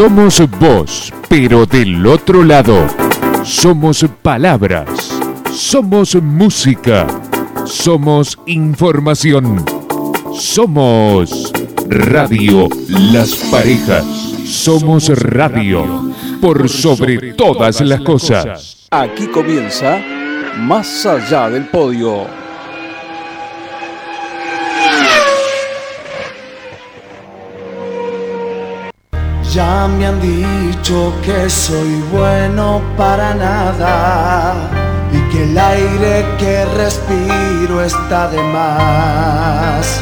Somos vos, pero del otro lado. Somos palabras. Somos música. Somos información. Somos Radio Las Parejas. Somos radio por sobre todas las cosas. Aquí comienza Más allá del podio. Ya me han dicho que soy bueno para nada y que el aire que respiro está de más.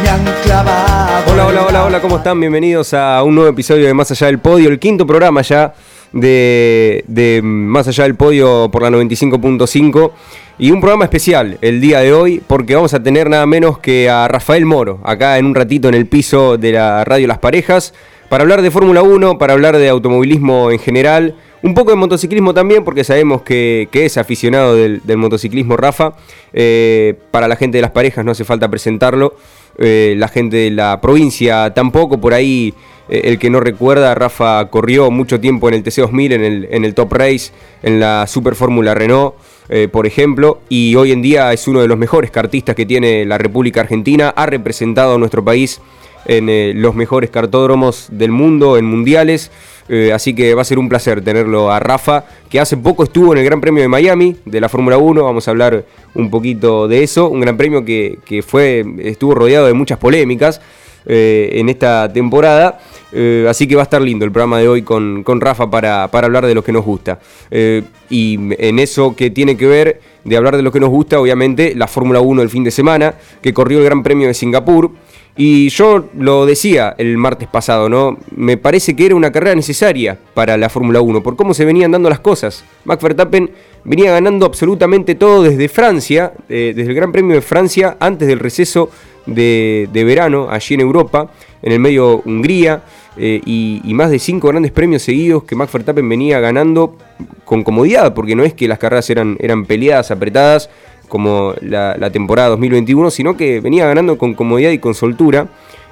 Me han clavado. Hola, hola, hola, hola, ¿cómo están? Bienvenidos a un nuevo episodio de Más Allá del Podio, el quinto programa ya de, de Más Allá del Podio por la 95.5. Y un programa especial el día de hoy porque vamos a tener nada menos que a Rafael Moro acá en un ratito en el piso de la radio Las Parejas para hablar de Fórmula 1, para hablar de automovilismo en general, un poco de motociclismo también porque sabemos que, es aficionado del, motociclismo Rafa. Eh, para la gente de Las Parejas no hace falta presentarlo, eh, la gente de la provincia tampoco, por ahí... Eh, el que no recuerda, Rafa corrió mucho tiempo en el TC2000, en el, en el Top Race, en la Super Fórmula Renault. Eh, por ejemplo, y hoy en día es uno de los mejores cartistas que tiene la República Argentina, ha representado a nuestro país en eh, los mejores cartódromos del mundo, en mundiales, eh, así que va a ser un placer tenerlo a Rafa, que hace poco estuvo en el Gran Premio de Miami de la Fórmula 1, vamos a hablar un poquito de eso, un gran premio que, que fue, estuvo rodeado de muchas polémicas en esta temporada. Eh, así que va a estar lindo el programa de hoy con, Rafa para, hablar de lo que nos gusta. Eh, y en eso que tiene que ver de hablar de lo que nos gusta, obviamente, la Fórmula 1 el fin de semana, que corrió el Gran Premio de Singapur. Y yo lo decía el martes pasado, ¿no? Me parece que era una carrera necesaria para la Fórmula 1, por cómo se venían dando las cosas. Max Verstappen venía ganando absolutamente todo desde Francia, eh, desde el Gran Premio de Francia, antes del receso de, verano, allí en Europa en el medio Hungría eh, y, más de cinco grandes premios seguidos que Max Verstappen venía ganando con comodidad, porque no es que las carreras eran, eran peleadas, apretadas como la, temporada 2021, sino que venía ganando con comodidad y con soltura.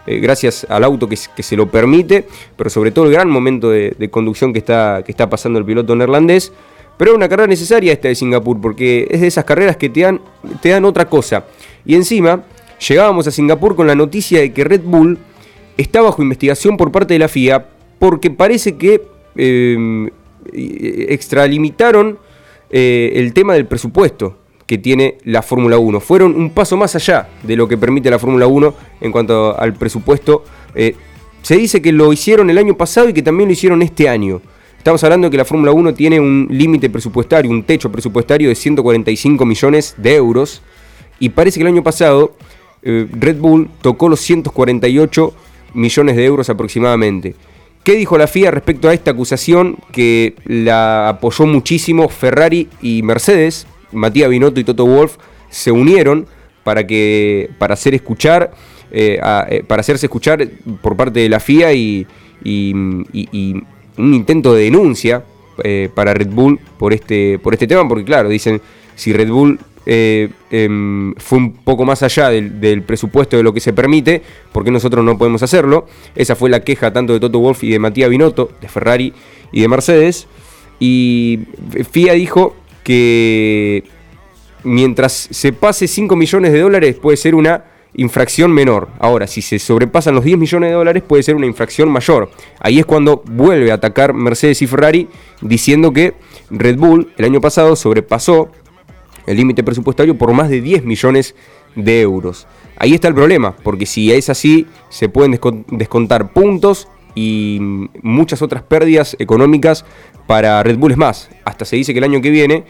Eh, gracias al auto que, se lo permite, pero sobre todo el gran momento de, conducción que está, que está pasando el piloto neerlandés. Pero es una carrera necesaria esta de Singapur, porque es de esas carreras que te dan, te dan otra cosa. Y encima, llegábamos a Singapur con la noticia de que Red Bull está bajo investigación por parte de la FIA porque parece que eh, extralimitaron eh, el tema del presupuesto tiene la Fórmula 1. Fueron un paso más allá de lo que permite la Fórmula 1 en cuanto al presupuesto. Eh, se dice que lo hicieron el año pasado y que también lo hicieron este año. Estamos hablando de que la Fórmula 1 tiene un límite presupuestario, un techo presupuestario de 145 millones de euros. Y parece que el año pasado Red Bull tocó los 148 millones de euros aproximadamente. ¿Qué dijo la FIA respecto a esta acusación que la apoyó muchísimo Ferrari y Mercedes? Matías Binotto y Toto Wolf se unieron para, que, para hacer escuchar, eh, eh, para hacerse escuchar por parte de la FIA y, un intento de denuncia eh, para Red Bull por este, por este tema, porque claro, dicen, si Red Bull em, fue un poco más allá del, presupuesto de lo que se permite, porque nosotros no podemos hacerlo. Esa fue la queja tanto de Toto Wolf y de Matías Binotto, de Ferrari y de Mercedes. Y FIA dijo que mientras se pase 5 millones de dólares puede ser una infracción menor. Ahora, si se sobrepasan los 10 millones de dólares puede ser una infracción mayor. Ahí es cuando vuelve a atacar Mercedes y Ferrari diciendo que Red Bull el año pasado sobrepasó el límite presupuestario por más de 10 millones de euros. Ahí está el problema, porque si es así, se pueden descontar puntos y muchas otras pérdidas económicas para Red Bull. Es más, hasta se dice que el año que viene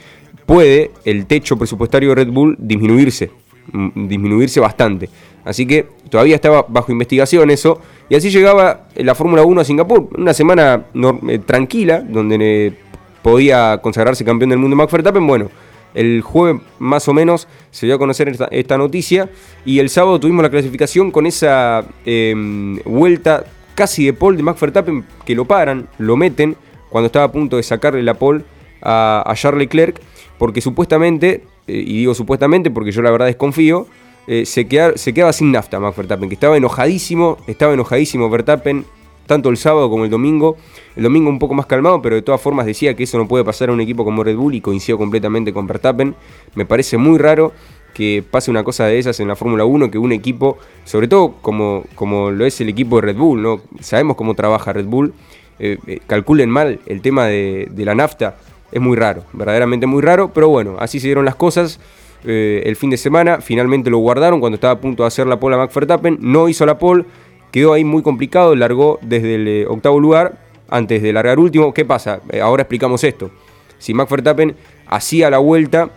puede el techo presupuestario de Red Bull disminuirse, mm, disminuirse bastante. Así que todavía estaba bajo investigación eso. Y así llegaba la Fórmula 1 a Singapur. Una semana eh, tranquila, donde podía consagrarse campeón del mundo Max Verstappen. Bueno, el jueves más o menos se dio a conocer esta, noticia y el sábado tuvimos la clasificación con esa em, vuelta casi de pole de Max Verstappen que lo paran, lo meten cuando estaba a punto de sacarle la pole a, Charles Leclerc porque supuestamente, eh, y digo supuestamente porque yo la verdad desconfío, eh, se, se quedaba sin nafta Max Verstappen, que estaba enojadísimo, estaba enojadísimo Verstappen, tanto el sábado como el domingo. El domingo un poco más calmado, pero de todas formas decía que eso no puede pasar a un equipo como Red Bull y coincido completamente con Verstappen. Me parece muy raro que pase una cosa de esas en la Fórmula 1, que un equipo, sobre todo como, como lo es el equipo de Red Bull, ¿no? sabemos cómo trabaja Red Bull, eh, eh, calculen mal el tema de, la nafta, es muy raro, verdaderamente muy raro, pero bueno, así se dieron las cosas. Eh, el fin de semana finalmente lo guardaron cuando estaba a punto de hacer la pole a Max Verstappen, no hizo la pole, quedó ahí muy complicado, largó desde el octavo lugar antes de largar último. ¿Qué pasa? ahora explicamos esto. Si Max Verstappen hacía la vuelta,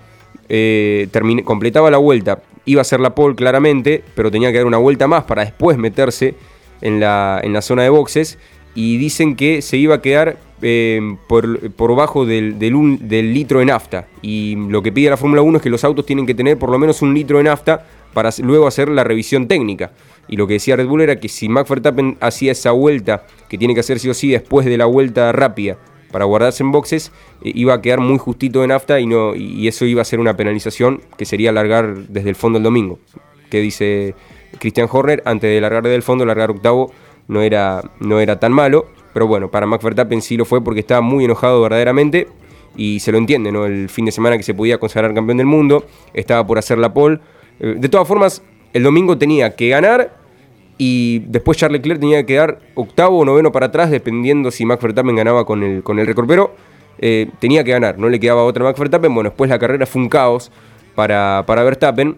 eh, completaba la vuelta, iba a hacer la pole claramente, pero tenía que dar una vuelta más para después meterse en la, en la zona de boxes. Y dicen que se iba a quedar eh, por, por, bajo del, del, litro de nafta. Y lo que pide la Fórmula 1 es que los autos tienen que tener por lo menos un litro de nafta para luego hacer la revisión técnica. Y lo que decía Red Bull era que si Max hacía esa vuelta, que tiene que hacer sí o sí después de la vuelta rápida, para guardarse en boxes, iba a quedar muy justito de nafta y, no, y eso iba a ser una penalización que sería largar desde el fondo el domingo. Que dice Christian Horner, antes de largar desde el fondo, largar octavo no era, no era tan malo. Pero bueno, para Max Verstappen sí lo fue porque estaba muy enojado verdaderamente y se lo entiende, ¿no? El fin de semana que se podía consagrar campeón del mundo, estaba por hacer la pole. Eh, de todas formas, el domingo tenía que ganar y después Charles Leclerc tenía que dar octavo o noveno para atrás, dependiendo si Max Verstappen ganaba con el, con el récord. Pero eh, tenía que ganar, no le quedaba otra a Max Verstappen. Bueno, después la carrera fue un caos para, para Verstappen.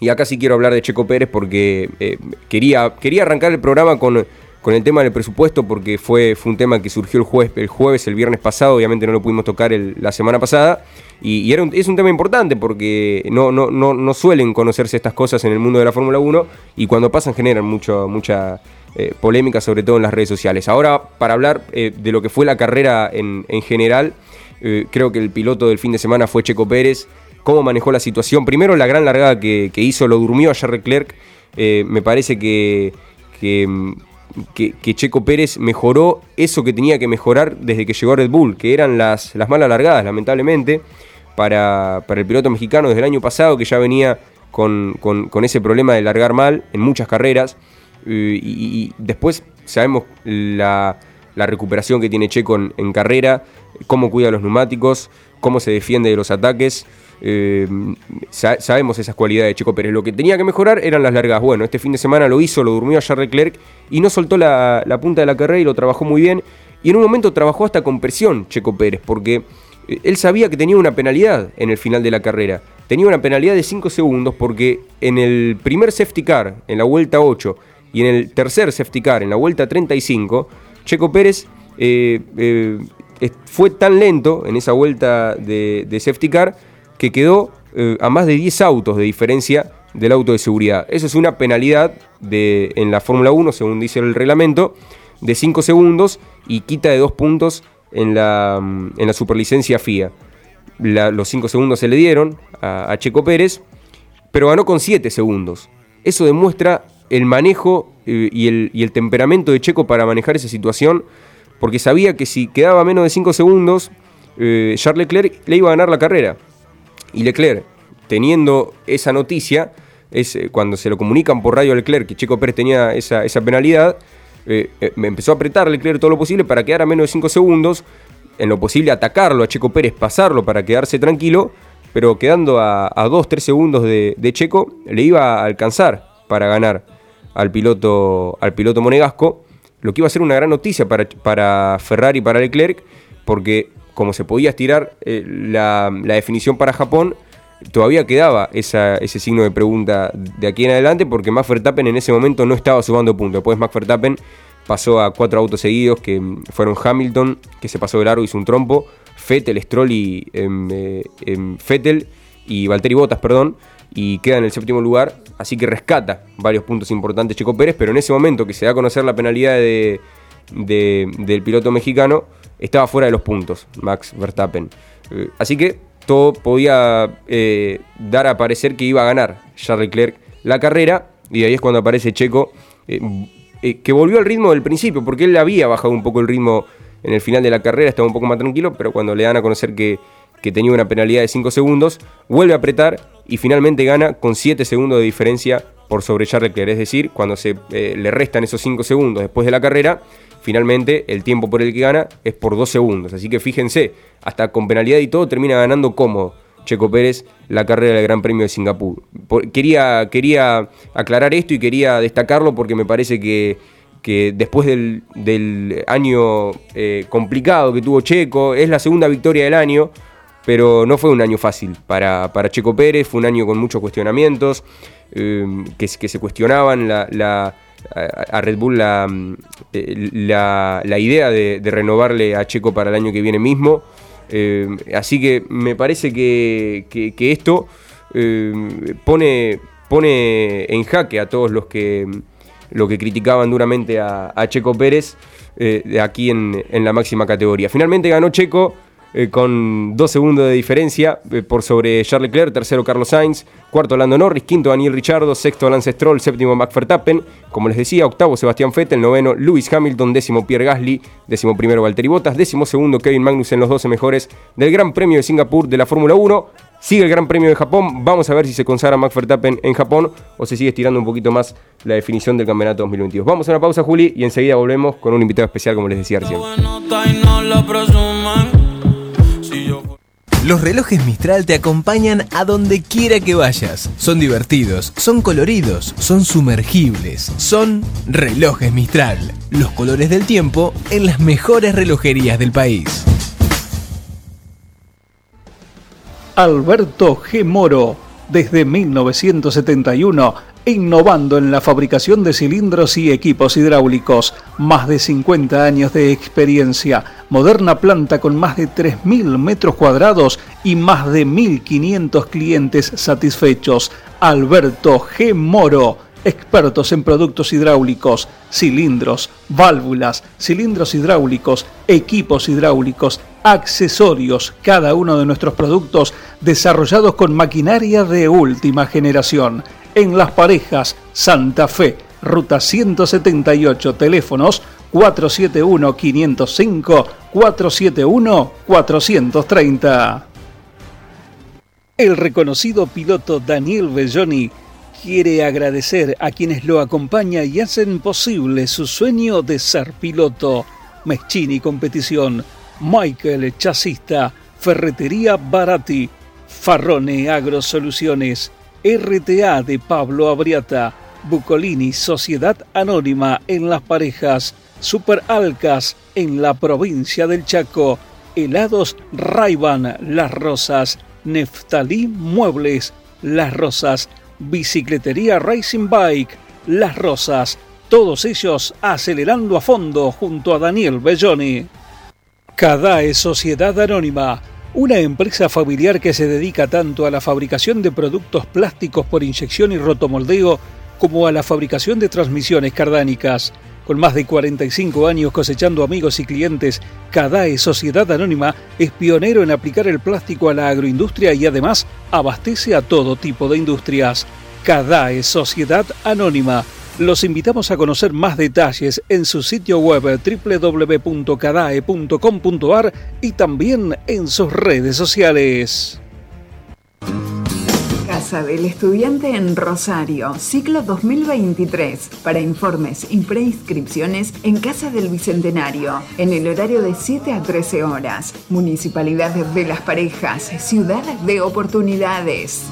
Y acá sí quiero hablar de Checo Pérez porque eh, quería, quería arrancar el programa con, con el tema del presupuesto porque fue, fue un tema que surgió el jueves, el viernes pasado, obviamente no lo pudimos tocar la semana pasada. Y, es un tema importante porque no, no, no, no, suelen conocerse estas cosas en el mundo de la Fórmula 1 y cuando pasan generan mucho, mucha eh, polémica, sobre todo en las redes sociales. Ahora, para hablar eh, de lo que fue la carrera en, general, eh, creo que el piloto del fin de semana fue Checo Pérez. Cómo manejó la situación. Primero, la gran largada que, hizo, lo durmió a Leclerc. me parece que, que Checo Pérez mejoró eso que tenía que mejorar desde que llegó a Red Bull, que eran las, las malas largadas, lamentablemente para, el piloto mexicano desde el año pasado, que ya venía con, ese problema de largar mal en muchas carreras. Eh, y, después sabemos la, recuperación que tiene Checo en, carrera, cómo cuida los neumáticos, cómo se defiende de los ataques. Eh, sabemos esas cualidades de Checo Pérez. Lo que tenía que mejorar eran las largas. Bueno, este fin de semana lo hizo, lo durmió a Charles Leclerc y no soltó la, punta de la carrera y lo trabajó muy bien. Y en un momento trabajó hasta con presión Checo Pérez, porque él sabía que tenía una penalidad en el final de la carrera. Tenía una penalidad de 5 segundos porque en el primer safety car, en la vuelta 8, y en el tercer safety car, en la vuelta 35, Checo Pérez eh, eh, fue tan lento en esa vuelta de, safety car que quedó eh, a más de 10 autos de diferencia del auto de seguridad. Eso es una penalidad de, en la Fórmula 1, según dice el reglamento, de 5 segundos y quita de 2 puntos en la, en la superlicencia FIA. los 5 segundos se le dieron a, Checo Pérez, pero ganó con 7 segundos. Eso demuestra el manejo eh, y, el, y, el, temperamento de Checo para manejar esa situación, porque sabía que si quedaba menos de 5 segundos, eh, Charles Leclerc le iba a ganar la carrera. Y Leclerc, teniendo esa noticia, eh, cuando se lo comunican por radio a Leclerc que Checo Pérez tenía esa, esa penalidad, eh, eh, me empezó a apretar Leclerc todo lo posible para quedar a menos de 5 segundos, en lo posible atacarlo a Checo Pérez, pasarlo para quedarse tranquilo, pero quedando a, 2-3 segundos de, Checo, le iba a alcanzar para ganar al piloto, al piloto monegasco, lo que iba a ser una gran noticia para, para Ferrari y para Leclerc, porque como se podía estirar eh, la, definición para Japón, todavía quedaba ese signo de pregunta de aquí en adelante porque Max Verstappen en ese momento no estaba sumando puntos. Después Max Verstappen pasó a cuatro autos seguidos que fueron Hamilton, que se pasó de largo, hizo un trompo, Fettel, Stroll y em, eh, em, Fettel y Valtteri Bottas, perdón, y queda en el séptimo lugar, así que rescata varios puntos importantes Checo Pérez, pero en ese momento que se da a conocer la penalidad de, del piloto mexicano, estaba fuera de los puntos Max Verstappen. Eh, así que todo podía eh, dar a parecer que iba a ganar Charles Leclerc la carrera, y ahí es cuando aparece Checo, eh, que volvió al ritmo del principio, porque él había bajado un poco el ritmo en el final de la carrera, estaba un poco más tranquilo, pero cuando le dan a conocer que, que tenía una penalidad de 5 segundos, vuelve a apretar y finalmente gana con 7 segundos de diferencia por sobre Charles Leclerc. Es decir, cuando se le restan esos 5 segundos después de la carrera, finalmente el tiempo por el que gana es por 2 segundos. Así que fíjense, hasta con penalidad y todo termina ganando cómodo Checo Pérez la carrera del Gran Premio de Singapur. quería, quería aclarar esto y quería destacarlo porque me parece que, que después del, año eh, complicado que tuvo Checo, es la segunda victoria del año, pero no fue un año fácil para, para Checo Pérez, fue un año con muchos cuestionamientos, eh, que, que, se cuestionaban la, a Red Bull la, eh, la, idea de, renovarle a Checo para el año que viene mismo. Eh, así que me parece que, esto eh, pone, pone en jaque a todos los que, que criticaban duramente a, Checo Pérez eh, aquí en, en, la máxima categoría. Finalmente ganó Checo eh, con dos segundos de diferencia eh, por sobre Charles Leclerc, tercero Carlos Sainz, cuarto Lando Norris, quinto Daniel Richardo, sexto Lance Stroll, séptimo Max Verstappen, como les decía, octavo Sebastián Vettel, noveno Lewis Hamilton, décimo Pierre Gasly, décimo primero Valtteri Bottas, décimo segundo Kevin Magnussen, los 12 mejores del Gran Premio de Singapur de la Fórmula 1. Sigue el Gran Premio de Japón. Vamos a ver si se consagra Max Verstappen en Japón o se sigue estirando un poquito más la definición del campeonato 2022. Vamos a una pausa, Juli, y enseguida volvemos con un invitado especial, como les decía recién. Los relojes Mistral te acompañan a donde quiera que vayas. Son divertidos, son coloridos, son sumergibles, son relojes Mistral. Los colores del tiempo en las mejores relojerías del país. Alberto G. Moro, desde 1971 innovando en la fabricación de cilindros y equipos hidráulicos. Más de 50 años de experiencia, moderna planta con más de 3.000 metros cuadrados y más de 1.500 clientes satisfechos. Alberto G. Moro, expertos en productos hidráulicos, cilindros, válvulas, cilindros hidráulicos, equipos hidráulicos, accesorios, cada uno de nuestros productos desarrollados con maquinaria de última generación en Las Parejas, Santa Fe, ruta 178, teléfonos 471-505, 471-430. El reconocido piloto Daniel Belloni quiere agradecer a quienes lo acompañan y hacen posible su sueño de ser piloto. Meschini Competición, Michael Chasista, Ferretería Barati, Farrone Agrosoluciones, RTA de Pablo Abriata, Bucolini Sociedad Anónima en Las Parejas, Super Alcas en la provincia del Chaco, Helados Raiban Las Rosas, Neftalí Muebles Las Rosas, Bicicletería Racing Bike Las Rosas, todos ellos acelerando a fondo junto a Daniel Belloni. Cadae Sociedad Anónima una empresa familiar que se dedica tanto a la fabricación de productos plásticos por inyección y rotomoldeo como a la fabricación de transmisiones cardánicas. Con más de 45 años cosechando amigos y clientes, Cadae Sociedad Anónima es pionero en aplicar el plástico a la agroindustria y además abastece a todo tipo de industrias. Cadae Sociedad Anónima los invitamos a conocer más detalles en su sitio web www.cadae.com.ar y también en sus redes sociales. Casa del Estudiante en Rosario, ciclo 2023. Para informes y preinscripciones en Casa del Bicentenario, en el horario de 7 a 13 horas. Municipalidad de Las Parejas, ciudad de oportunidades.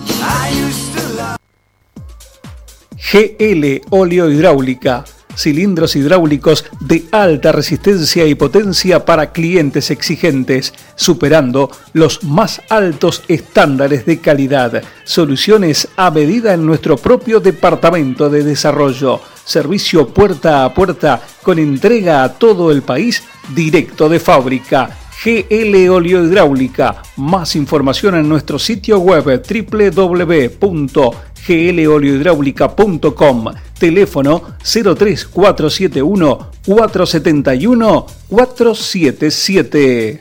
GL Óleo Hidráulica. Cilindros hidráulicos de alta resistencia y potencia para clientes exigentes, superando los más altos estándares de calidad. Soluciones a medida en nuestro propio departamento de desarrollo. Servicio puerta a puerta con entrega a todo el país directo de fábrica. GL Óleo Hidráulica. Más información en nuestro sitio web www gloliohidráulica.com, teléfono 03471 471 477.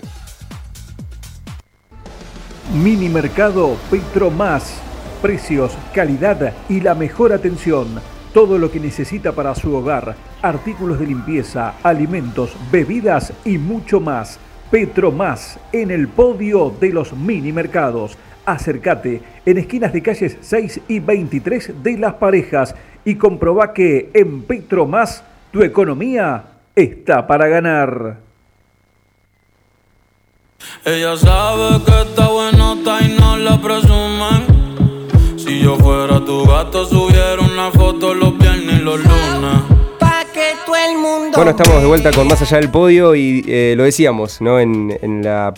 Mini Mercado Petro Más. Precios, calidad y la mejor atención. Todo lo que necesita para su hogar. Artículos de limpieza, alimentos, bebidas y mucho más Petromás en el podio de los mini mercados. Acércate en esquinas de calles 6 y 23 de Las Parejas y comprobá que en Petromás tu economía está para ganar. Ella sabe que está bueno y no la presumen. Si yo fuera tu gato, subiera una foto los viernes y los lunes. Bueno, estamos de vuelta con Más Allá del Podio y eh, lo decíamos, ¿no? En, la,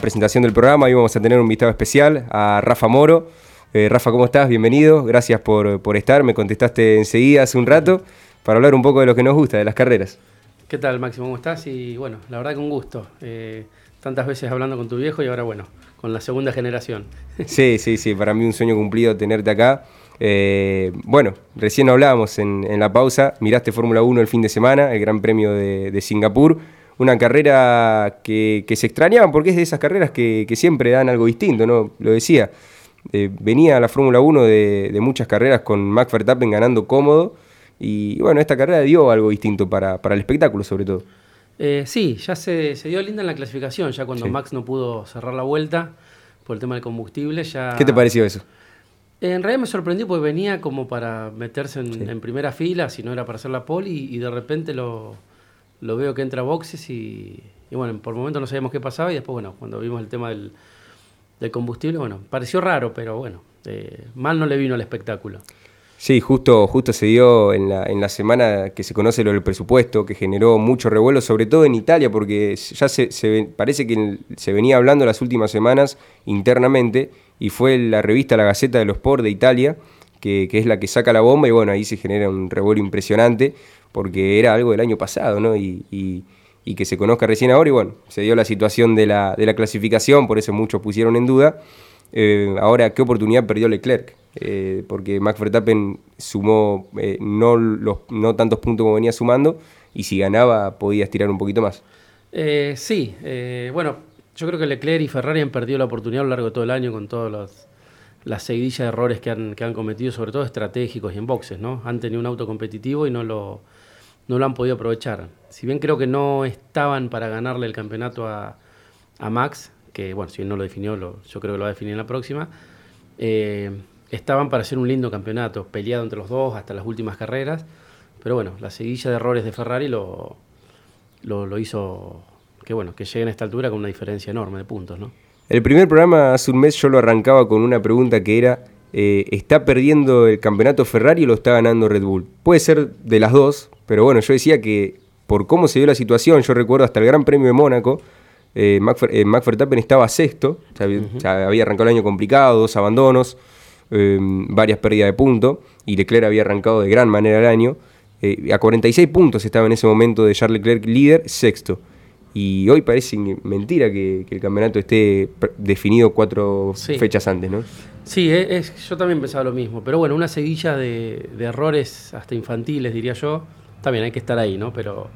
presentación del programa íbamos a tener un invitado especial, a Rafa Moro. Eh, Rafa, ¿cómo estás? Bienvenido, gracias por, por estar. Me contestaste enseguida hace un rato para hablar un poco de lo que nos gusta, de las carreras. ¿Qué tal, Máximo? ¿Cómo estás? Y bueno, la verdad que un gusto. Eh, tantas veces hablando con tu viejo y ahora, bueno, con la segunda generación. Sí, sí, sí, para mí un sueño cumplido tenerte acá. Eh, bueno, recién hablábamos en, la pausa, miraste Fórmula 1 el fin de semana, el Gran Premio de, Singapur, una carrera que, se extrañaban porque es de esas carreras que, siempre dan algo distinto, ¿no? Lo decía, eh, venía la Fórmula 1 de, muchas carreras con Max Verstappen ganando cómodo y bueno, esta carrera dio algo distinto para, el espectáculo sobre todo. Eh, sí, ya se, dio linda en la clasificación, ya cuando Max no pudo cerrar la vuelta por el tema del combustible, ya... ¿Qué te pareció eso? En realidad me sorprendió porque venía como para meterse en, primera fila, si no era para hacer la pole, y, de repente lo, veo que entra a boxes y, bueno, por el momento no sabíamos qué pasaba y después, bueno, cuando vimos el tema del, combustible, bueno, pareció raro, pero bueno, eh, mal no le vino al espectáculo. Sí, justo, justo se dio en la, en la semana que se conoce lo del presupuesto, que generó mucho revuelo, sobre todo en Italia, porque ya se, se parece que se venía hablando las últimas semanas internamente y fue la revista La Gaceta de los Sport de Italia, que, es la que saca la bomba y bueno, ahí se genera un revuelo impresionante porque era algo del año pasado, ¿no? Y, que se conozca recién ahora y bueno, se dio la situación de la, de la clasificación, por eso muchos pusieron en duda. Eh, ahora, ¿qué oportunidad perdió Leclerc? Eh, porque Max Verstappen sumó eh, no, los, no tantos puntos como venía sumando y si ganaba podía estirar un poquito más. sí, bueno, yo creo que Leclerc y Ferrari han perdido la oportunidad a lo largo de todo el año con todas las seguidillas de errores que han, que han cometido, sobre todo estratégicos y en boxes, ¿no? Han tenido un auto competitivo y no lo, no han podido aprovechar. Si bien creo que no estaban para ganarle el campeonato a, Max, que bueno, si bien no lo definió, yo creo que lo va a definir en la próxima, eh, estaban para hacer un lindo campeonato, peleado entre los dos hasta las últimas carreras, pero bueno, la seguidilla de errores de Ferrari lo hizo que bueno, que lleguen a esta altura con una diferencia enorme de puntos, ¿no? El primer programa hace un mes yo lo arrancaba con una pregunta que era, eh, ¿está perdiendo el campeonato Ferrari o lo está ganando Red Bull? Puede ser de las dos, pero bueno, yo decía que por cómo se dio la situación, yo recuerdo hasta el Gran Premio de Mónaco, eh, Max, eh, Verstappen estaba sexto, ya, había arrancado el año complicado, dos abandonos, varias pérdidas de puntos, y Leclerc había arrancado de gran manera el año. a 46 puntos estaba en ese momento de Charles Leclerc líder, sexto. Y hoy parece mentira que, el campeonato esté definido cuatro fechas antes, ¿no? Sí, es, yo también pensaba lo mismo. Pero bueno, una seguilla de, errores hasta infantiles, diría yo. También hay que estar ahí, ¿no? Pero.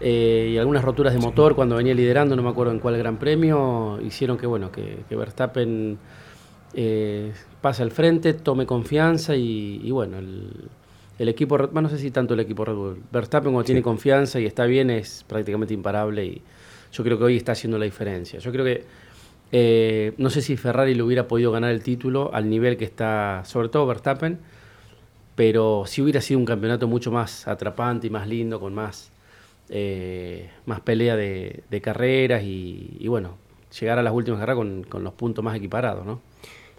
Eh, y algunas roturas de motor cuando venía liderando, no me acuerdo en cuál gran premio, hicieron que, bueno, que, Verstappen eh, pase al frente, tome confianza y bueno, el, el equipo, no sé si tanto el equipo Red Bull, Verstappen cuando tiene confianza y está bien es prácticamente imparable y yo creo que hoy está haciendo la diferencia. Yo creo que eh, no sé si Ferrari le hubiera podido ganar el título al nivel que está, sobre todo Verstappen, pero si hubiera sido un campeonato mucho más atrapante y más lindo, con más, eh, más pelea de, carreras y, bueno, llegar a las últimas carreras con, los puntos más equiparados, ¿no?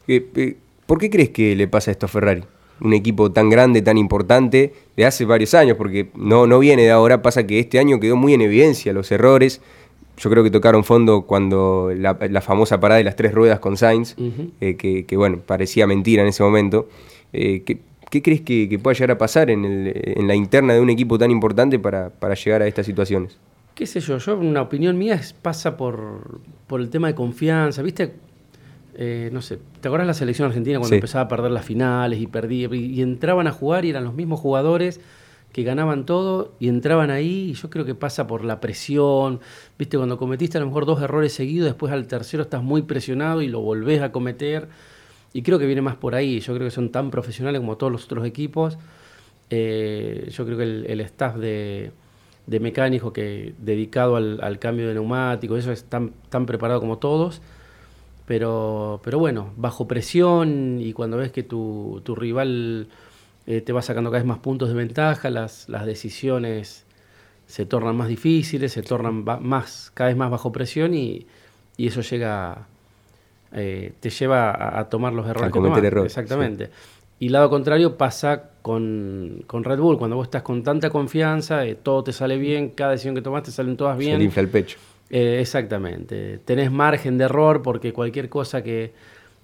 Eh, ¿Por qué crees que le pasa esto a Ferrari? Un equipo tan grande, tan importante, de hace varios años, porque no, no viene de ahora, pasa que este año quedó muy en evidencia los errores. Yo creo que tocaron fondo cuando la, famosa parada de las tres ruedas con Sainz, eh, que, bueno, parecía mentira en ese momento. Eh, ¿qué, crees que, pueda llegar a pasar en, la interna de un equipo tan importante para, llegar a estas situaciones? qué sé yo, yo una opinión mía es, pasa por, por el tema de confianza, ¿viste? Eh, no sé, ¿te acuerdas la selección argentina cuando empezaba a perder las finales y perdía y, entraban a jugar y eran los mismos jugadores que ganaban todo y entraban ahí y yo creo que pasa por la presión, viste, cuando cometiste a lo mejor dos errores seguidos, después al tercero estás muy presionado y lo volvés a cometer. Y creo que viene más por ahí, yo creo que son tan profesionales como todos los otros equipos, eh, yo creo que el, staff de, de mecánico que dedicado al, al cambio de neumáticos, eso es tan, tan preparado como todos. Pero, pero bueno, bajo presión y cuando ves que tu, tu rival eh, te va sacando cada vez más puntos de ventaja, las, las decisiones se tornan más difíciles, se tornan más, cada vez más bajo presión y, y eso llega, eh, te lleva a, a, tomar los errores. A cometer errores. Exactamente. Sí. Y lado contrario pasa con, con, Red Bull, cuando vos estás con tanta confianza, eh, todo te sale bien, cada decisión que tomaste salen todas bien. Se infla el pecho. Eh, exactamente. Tenés margen de error porque cualquier cosa que,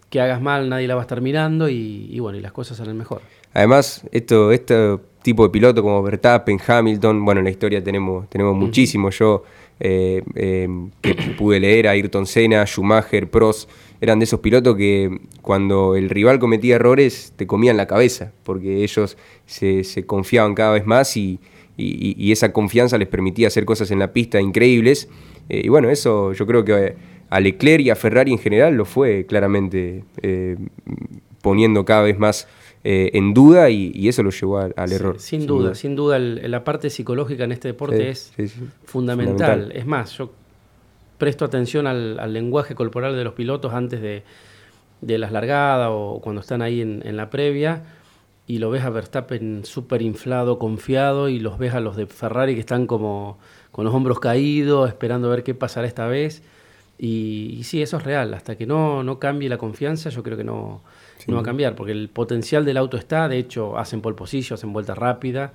que, hagas mal nadie la va a estar mirando y, y bueno, y las cosas salen mejor. Además, esto, este tipo de piloto como Verstappen, Hamilton, bueno, en la historia tenemos, tenemos uh -huh. muchísimo. Yo eh, eh, que pude leer a Ayrton Senna, Schumacher, Prost, eran de esos pilotos que cuando el rival cometía errores te comían la cabeza, porque ellos se, se confiaban cada vez más y, y, y, esa confianza les permitía hacer cosas en la pista increíbles. Eh, y bueno, eso yo creo que a Leclerc y a Ferrari en general lo fue claramente eh, poniendo cada vez más eh, en duda y, y, eso lo llevó al, al error. Sin, sin, duda, duda, sin duda, el, la parte psicológica en este deporte es fundamental. fundamental. Es más, yo presto atención al, al, lenguaje corporal de los pilotos antes de, de las largadas o cuando están ahí en, en la previa y lo ves a Verstappen súper inflado, confiado y los ves a los de Ferrari que están como con los hombros caídos, esperando a ver qué pasará esta vez. Y, y, sí, eso es real. Hasta que no, no cambie la confianza, yo creo que no, sí. no va a cambiar, porque el potencial del auto está, de hecho, hacen pole position, hacen vuelta rápida,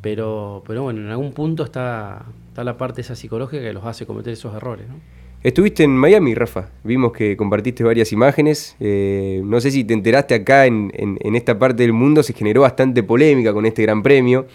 pero, pero bueno, en algún punto está, está la parte esa psicológica que los hace cometer esos errores. ¿no? Estuviste en Miami, Rafa. Vimos que compartiste varias imágenes. Eh, no sé si te enteraste acá en, en, en, esta parte del mundo, se generó bastante polémica con este gran premio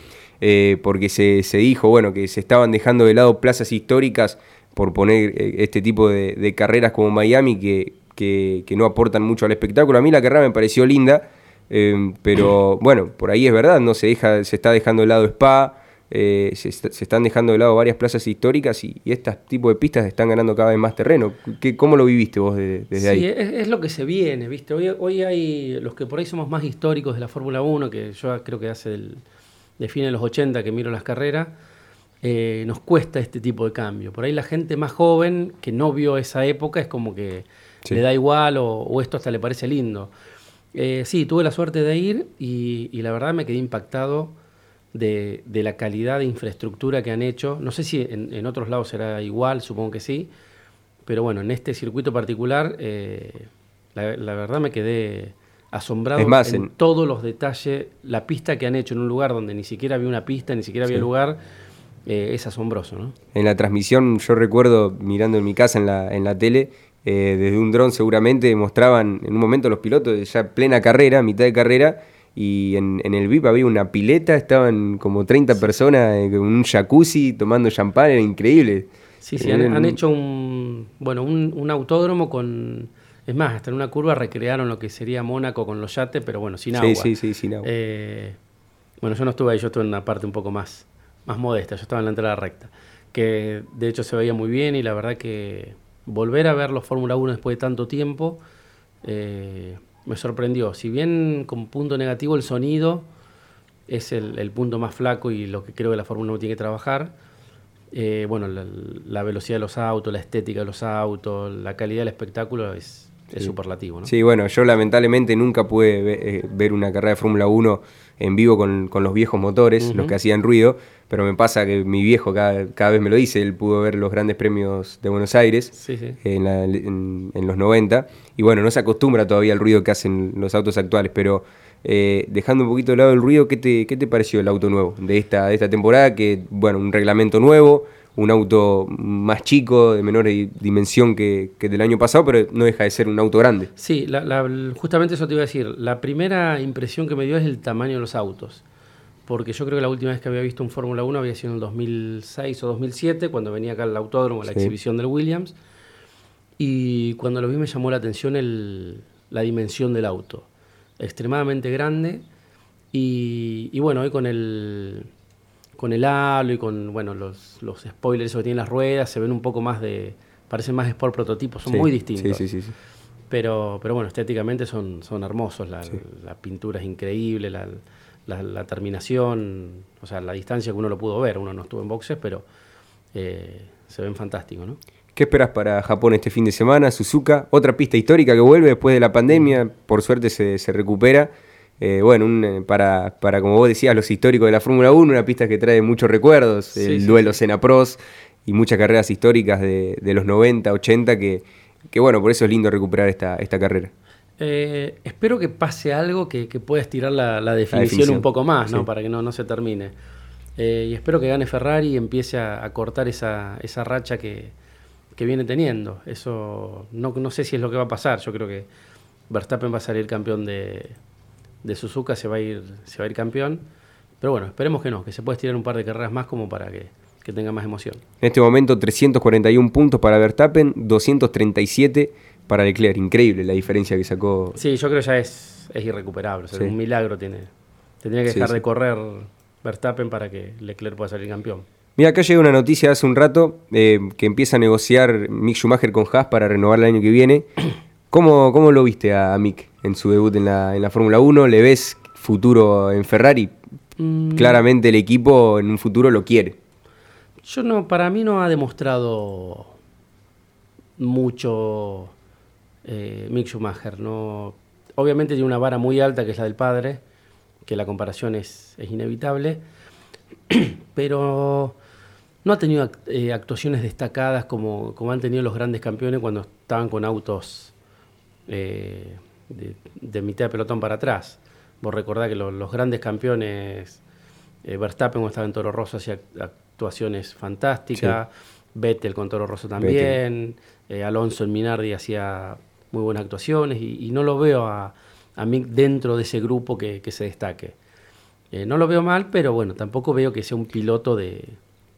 eh, porque se, se, dijo bueno, que se estaban dejando de lado plazas históricas por poner eh, este tipo de, de, carreras como Miami que, que, que, no aportan mucho al espectáculo. A mí la carrera me pareció linda, eh, pero bueno, por ahí es verdad, no se, deja, se está dejando de lado Spa. Eh, se, se, están dejando de lado varias plazas históricas y, y este tipo de pistas están ganando cada vez más terreno. ¿Qué, ¿Cómo lo viviste vos de, desde sí, ahí? Es, es, lo que se viene, ¿viste? Hoy, hoy hay los que por ahí somos más históricos de la Fórmula 1, que yo creo que hace el, de fines de los 80 que miro las carreras, eh, nos cuesta este tipo de cambio. Por ahí la gente más joven que no vio esa época es como que sí. le da igual o, o, esto hasta le parece lindo. Eh, sí, tuve la suerte de ir y, y la verdad me quedé impactado de, de, la calidad de infraestructura que han hecho. No sé si en, en, otros lados será igual, supongo que sí, pero bueno, en este circuito particular, eh, la, la verdad me quedé asombrado es más, en, en, todos los detalles, la pista que han hecho en un lugar donde ni siquiera había una pista, ni siquiera había sí. lugar, eh, es asombroso. ¿no? En la transmisión yo recuerdo mirando en mi casa en la, en la tele, eh, desde un dron seguramente mostraban en un momento los pilotos ya plena carrera, mitad de carrera, y en, en el VIP había una pileta, estaban como 30 sí. personas en un jacuzzi tomando champán, era increíble. Sí, sí, han, han, hecho un, bueno, un, un autódromo con es más, hasta en una curva recrearon lo que sería Mónaco con los yates, pero bueno, sin agua. Sí, sí, sí, sin agua. Eh, bueno, yo no estuve ahí, yo estuve en una parte un poco más, más modesta, yo estaba en la entrada recta, que de hecho se veía muy bien y la verdad que volver a ver los Fórmula 1 después de tanto tiempo eh, me sorprendió. Si bien con punto negativo el sonido es el, el punto más flaco y lo que creo que la Fórmula 1 tiene que trabajar, eh, bueno, la, la, velocidad de los autos, la estética de los autos, la calidad del espectáculo es, es sí. superlativo. ¿no? Sí, bueno, yo lamentablemente nunca pude eh, ver una carrera de Fórmula 1 en vivo con, con, los viejos motores, uh -huh. los que hacían ruido, pero me pasa que mi viejo cada, cada, vez me lo dice, él pudo ver los grandes premios de Buenos Aires sí, sí. En, la, en, en, los 90, y bueno, no se acostumbra todavía al ruido que hacen los autos actuales, pero eh, dejando un poquito de lado el ruido, ¿qué te, ¿qué te pareció el auto nuevo de esta, de esta temporada? Que, bueno, un reglamento nuevo, un auto más chico, de menor dimensión que, que, del año pasado, pero no deja de ser un auto grande. Sí, la, la, justamente eso te iba a decir. La primera impresión que me dio es el tamaño de los autos. Porque yo creo que la última vez que había visto un Fórmula 1 había sido en el 2006 o 2007, cuando venía acá al autódromo, la sí. exhibición del Williams. Y cuando lo vi me llamó la atención el, la dimensión del auto. Extremadamente grande. Y, y bueno, hoy con el, con el halo y con bueno, los, los spoilers que tienen las ruedas, se ven un poco más de. parecen más Sport prototipos, son sí, muy distintos. Sí, sí, sí, pero, pero bueno, estéticamente son, son hermosos, la, la, pintura es increíble, la, la, la terminación, o sea, la distancia que uno lo pudo ver, uno no estuvo en boxes, pero eh, se ven fantásticos, ¿no? ¿Qué esperas para Japón este fin de semana? Suzuka, otra pista histórica que vuelve después de la pandemia, por suerte se, se recupera. Eh, bueno, un, eh, para, para, como vos decías, los históricos de la Fórmula 1, una pista que trae muchos recuerdos, Sí, el sí, duelo Senna Pros y muchas carreras históricas de, de los 90, 80, que, que bueno, por eso es lindo recuperar esta, esta carrera. Eh, espero que pase algo que, que pueda estirar la, la definición, definición, un poco más, ¿no? sí. Para que no, no se termine. Eh, y espero que gane Ferrari y empiece a, a cortar esa, esa racha que, que viene teniendo. Eso no, no sé si es lo que va a pasar. Yo creo que Verstappen va a salir campeón de, de Suzuka, se va, a ir, se va a ir campeón. Pero bueno, esperemos que no, que se pueda estirar un par de carreras más como para que, que tenga más emoción. En este momento 341 puntos para Verstappen, 237 para Leclerc. Increíble la diferencia que sacó. Sí, yo creo que ya es, es irrecuperable. O sea, Sí. Un milagro tiene. Tendría que dejar sí. de correr Verstappen para que Leclerc pueda salir campeón. Mira, acá llega una noticia hace un rato eh, que empieza a negociar Mick Schumacher con Haas para renovar el año que viene. ¿Cómo, cómo lo viste a, a Mick en su debut en la, en la Fórmula 1? ¿Le ves futuro en Ferrari? Mm, Claramente el equipo en un futuro lo quiere. Yo no, para mí no ha demostrado mucho eh, Mick Schumacher. No, obviamente tiene una vara muy alta que es la del padre, que la comparación es, es inevitable, pero no ha tenido act- eh, actuaciones destacadas como, como han tenido los grandes campeones cuando estaban con autos eh, de, de mitad de pelotón para atrás. Vos recordás que lo- los grandes campeones, eh, Verstappen cuando estaba en Toro Rosso hacía actuaciones fantásticas, Vettel con Toro Rosso también, eh, Alonso en Minardi hacía muy buenas actuaciones y, y no lo veo a, a Mick dentro de ese grupo que, que se destaque. Eh, no lo veo mal, pero bueno, tampoco veo que sea un piloto de,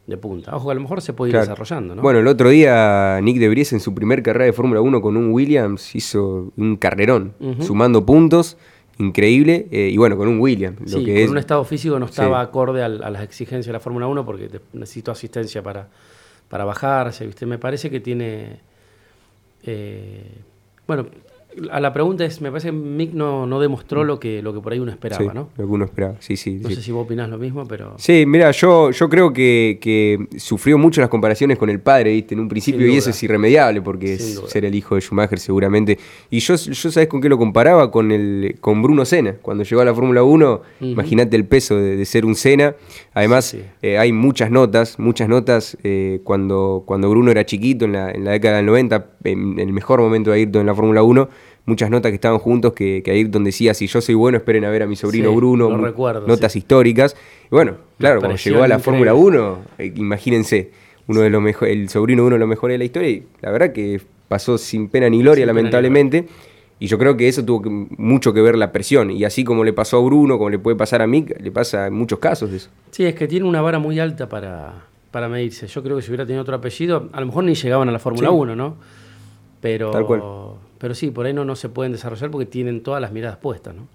de punta. Ojo, a lo mejor se puede ir Claro. desarrollando, ¿no? Bueno, el otro día Nick De Vries en su primer carrera de Fórmula 1 con un Williams hizo un carrerón, sumando puntos, increíble, eh, y bueno, con un Williams. Lo Sí, que con es, un estado físico no Sí. estaba acorde a las exigencias de la Fórmula 1 porque necesito asistencia para, para bajarse, ¿viste? Me parece que tiene... eh, bueno, a la pregunta es, me parece que Mick no, no demostró lo que, lo que por ahí uno esperaba, sí, ¿no? Lo que uno esperaba, sí, sí. No sí. sé si vos opinás lo mismo, pero... Sí, mira, yo, yo creo que, que sufrió mucho las comparaciones con el padre, ¿viste? En un principio, y eso es irremediable, porque es ser el hijo de Schumacher seguramente. Y yo, yo ¿sabes con qué lo comparaba? Con, el, con Bruno Senna. Cuando llegó a la Fórmula 1, imagínate el peso de, de ser un Senna. Además, Sí, eh, hay muchas notas, muchas notas eh, cuando, cuando Bruno era chiquito, en la, en la década del 90, en el mejor momento de Ayrton en la Fórmula 1, muchas notas que estaban juntos que, que Ayrton decía, si yo soy bueno, esperen a ver a mi sobrino Sí, Bruno, lo recuerdo, notas sí. históricas. Y bueno, claro, cuando llegó a la. Fórmula 1, eh, imagínense, uno de los mejores, el sobrino de uno de los mejores de la historia, y la verdad que pasó sin pena ni gloria, Sin pena ni lamentablemente. Y yo creo que eso tuvo que- mucho que ver la presión. Y así como le pasó a Bruno, como le puede pasar a Mick, le pasa en muchos casos eso. Sí, es que tiene una vara muy alta para, para medirse. Yo creo que si hubiera tenido otro apellido, a lo mejor ni llegaban a la Fórmula Sí. 1, ¿no? Pero, Tal cual. Pero sí, por ahí no, no se pueden desarrollar porque tienen todas las miradas puestas, ¿no?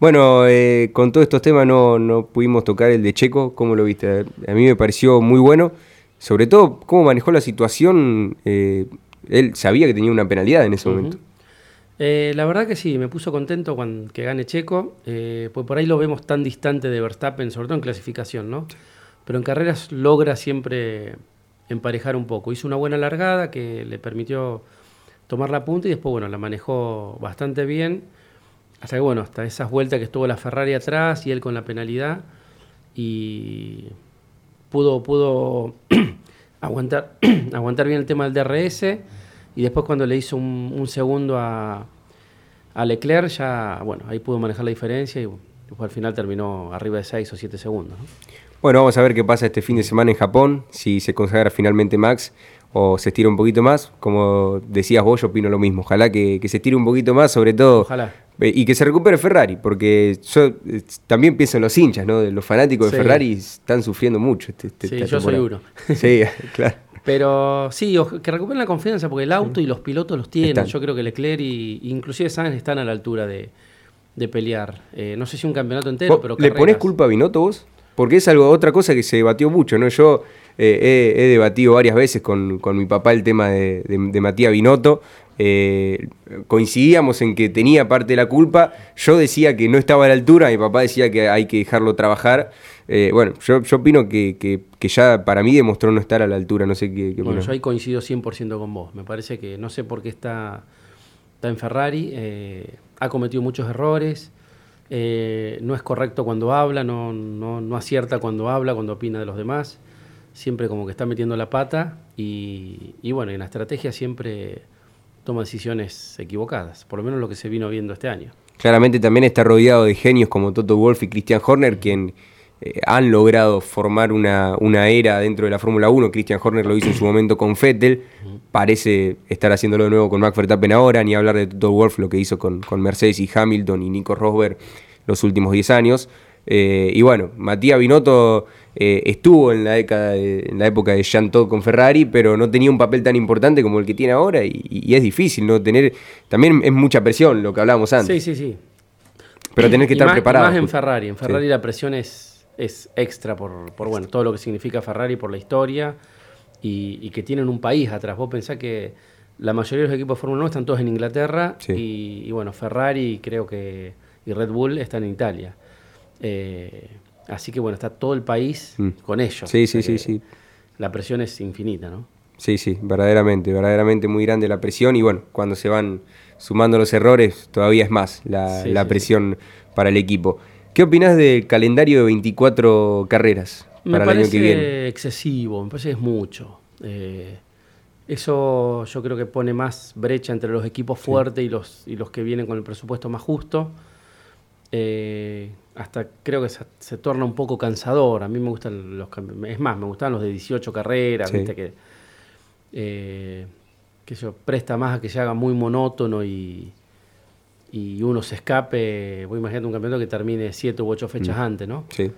Bueno, eh, con todos estos temas no, no pudimos tocar el de Checo. ¿Cómo lo viste? A mí me pareció muy bueno. Sobre todo, cómo manejó la situación. eh, él sabía que tenía una penalidad en ese momento. Eh, la verdad que sí, me puso contento cuando que gane Checo, pues por ahí lo vemos tan distante de Verstappen, sobre todo en clasificación, ¿no? Pero en carreras logra siempre emparejar un poco. Hizo una buena largada que le permitió tomar la punta y después, bueno, la manejó bastante bien. Hasta que, bueno, hasta esas vueltas que estuvo la Ferrari atrás y él con la penalidad. Y pudo, pudo aguantar, aguantar bien el tema del DRS. Y después cuando le hizo un, un segundo a, a Leclerc, ya, bueno, ahí pudo manejar la diferencia y al final terminó arriba de 6 o 7 segundos. ¿no? Bueno, vamos a ver qué pasa este fin de semana en Japón, si se consagra finalmente Max o se estira un poquito más. Como decías vos, yo opino lo mismo. Ojalá que, que se estire un poquito más, sobre todo. Ojalá. eh, Y que se recupere Ferrari, porque yo eh, también pienso en los hinchas, ¿no? Los fanáticos de Sí. Ferrari están sufriendo mucho. este- este- Sí, esta yo soy uno. Sí, claro. Pero sí, que recuperen la confianza porque el auto y los pilotos los tienen. Están. Yo creo que Leclerc y inclusive Sainz están a la altura de, de pelear. Eh, no sé si un campeonato entero, ¿Vos pero ¿Le ponés carreras. culpa a Binotto vos? Porque es algo, otra cosa que se debatió mucho, ¿no? Yo eh, he, he debatido varias veces con, con mi papá el tema de, de- de Matías Binotto. Eh, coincidíamos en que tenía parte de la culpa. Yo decía que no estaba a la altura, mi papá decía que hay que dejarlo trabajar. Eh, bueno, yo, yo opino que, que- que ya para mí demostró no estar a la altura. No sé qué, qué Bueno, yo ahí coincido 100% con vos. Me parece que no sé por qué está, está en Ferrari. eh, ha cometido muchos errores. no es correcto cuando habla, no, no, no acierta cuando habla, cuando opina de los demás. Siempre como que está metiendo la pata. Y, y bueno, en la estrategia siempre toma decisiones equivocadas. Por lo menos lo que se vino viendo este año. Claramente también está rodeado de genios como Toto Wolff y Christian Horner, quien eh, han logrado formar una, una era dentro de la Fórmula 1. Christian Horner lo hizo en su momento con Vettel, parece estar haciéndolo de nuevo con Max Verstappen ahora, ni hablar de Toto Wolff, lo que hizo con, con Mercedes y Hamilton y Nico Rosberg los últimos 10 años. Eh, y bueno, Matías Binotto eh, estuvo en la, década de- en la época de Jean Todt con Ferrari, pero no tenía un papel tan importante como el que tiene ahora y, y es difícil no tener, también es mucha presión lo que hablábamos antes. Sí, sí, sí. Pero tenés que Y estar más- preparado. Más en justo. Ferrari. En Sí. Ferrari la presión es, es extra por, por bueno, todo lo que significa Ferrari, por la historia y, y que tienen un país atrás. Vos pensás que la mayoría de los equipos de Fórmula 1 están todos en Inglaterra Sí. y, y, bueno, Ferrari creo que y Red Bull están en Italia. Eh, así que bueno, está todo el país Mm. con ellos. Sí, sí, sí, sí. La presión es infinita, ¿no? Sí, sí, verdaderamente, verdaderamente muy grande la presión y bueno, cuando se van sumando los errores todavía es más la, Sí, la sí, presión para el equipo. ¿Qué opinás del calendario de 24 carreras Me para el año parece que viene? excesivo, me parece que es mucho. Eh, eso yo creo que pone más brecha entre los equipos fuertes y los, y los que vienen con el presupuesto más justo. Eh, hasta creo que se, se torna un poco cansador. A mí me gustan los... Es más, me gustan los de 18 carreras, Sí. viste que... eh, que eso presta más a que se haga muy monótono y, y uno se escape. Voy a imaginar un campeonato que termine 7 u 8 fechas Mm. antes, ¿no? Sí.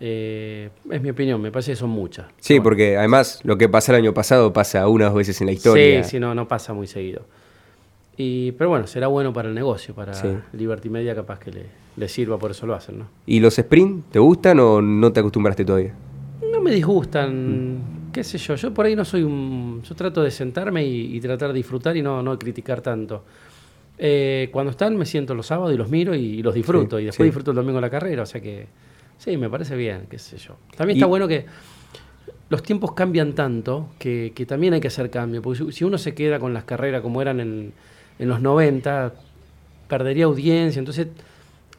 Eh, es mi opinión, me parece que son muchas. Sí, Bueno, porque además lo que pasa el año pasado pasa una o dos veces en la historia. Sí, sí, no, no pasa muy seguido. Y, pero bueno, será bueno para el negocio, para Sí. Liberty Media capaz que le, le sirva, por eso lo hacen, ¿no? ¿Y los sprint te gustan o no te acostumbraste todavía? No me disgustan, qué sé yo, yo por ahí no soy un... Yo trato de sentarme y, y tratar de disfrutar y no, no criticar tanto. Eh, cuando están me siento los sábados y los miro y, y los disfruto Sí, y después sí. disfruto el domingo la carrera, o sea que sí, me parece bien, qué sé yo. También Y- está bueno que los tiempos cambian tanto que, que también hay que hacer cambio, porque si- si uno se queda con las carreras como eran en, en los 90, perdería audiencia, entonces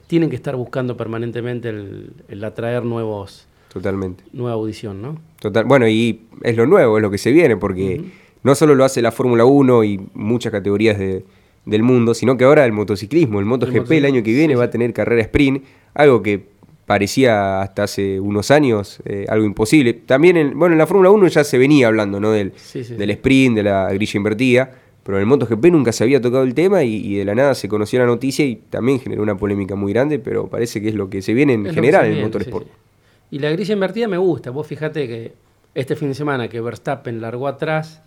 tienen que estar buscando permanentemente el, el atraer nuevos, Totalmente. nueva audición, ¿no? Total, bueno, y es lo nuevo, es lo que se viene, porque no solo lo hace la Fórmula 1 y muchas categorías de- del mundo, sino que ahora el motociclismo, el MotoGP el, año que viene sí, va a tener carrera sprint, algo que parecía hasta hace unos años eh, algo imposible. También, en, bueno, en la Fórmula 1 ya se venía hablando, ¿no? Del, Sí, sí, del sí. sprint, de la grilla invertida, pero en el MotoGP nunca se había tocado el tema y, y de la nada se conoció la noticia y también generó una polémica muy grande, pero parece que es lo que se viene en Es general en el motorsport. sí, sí. Y la grilla invertida me gusta. Vos fíjate que este fin de semana que Verstappen largó atrás,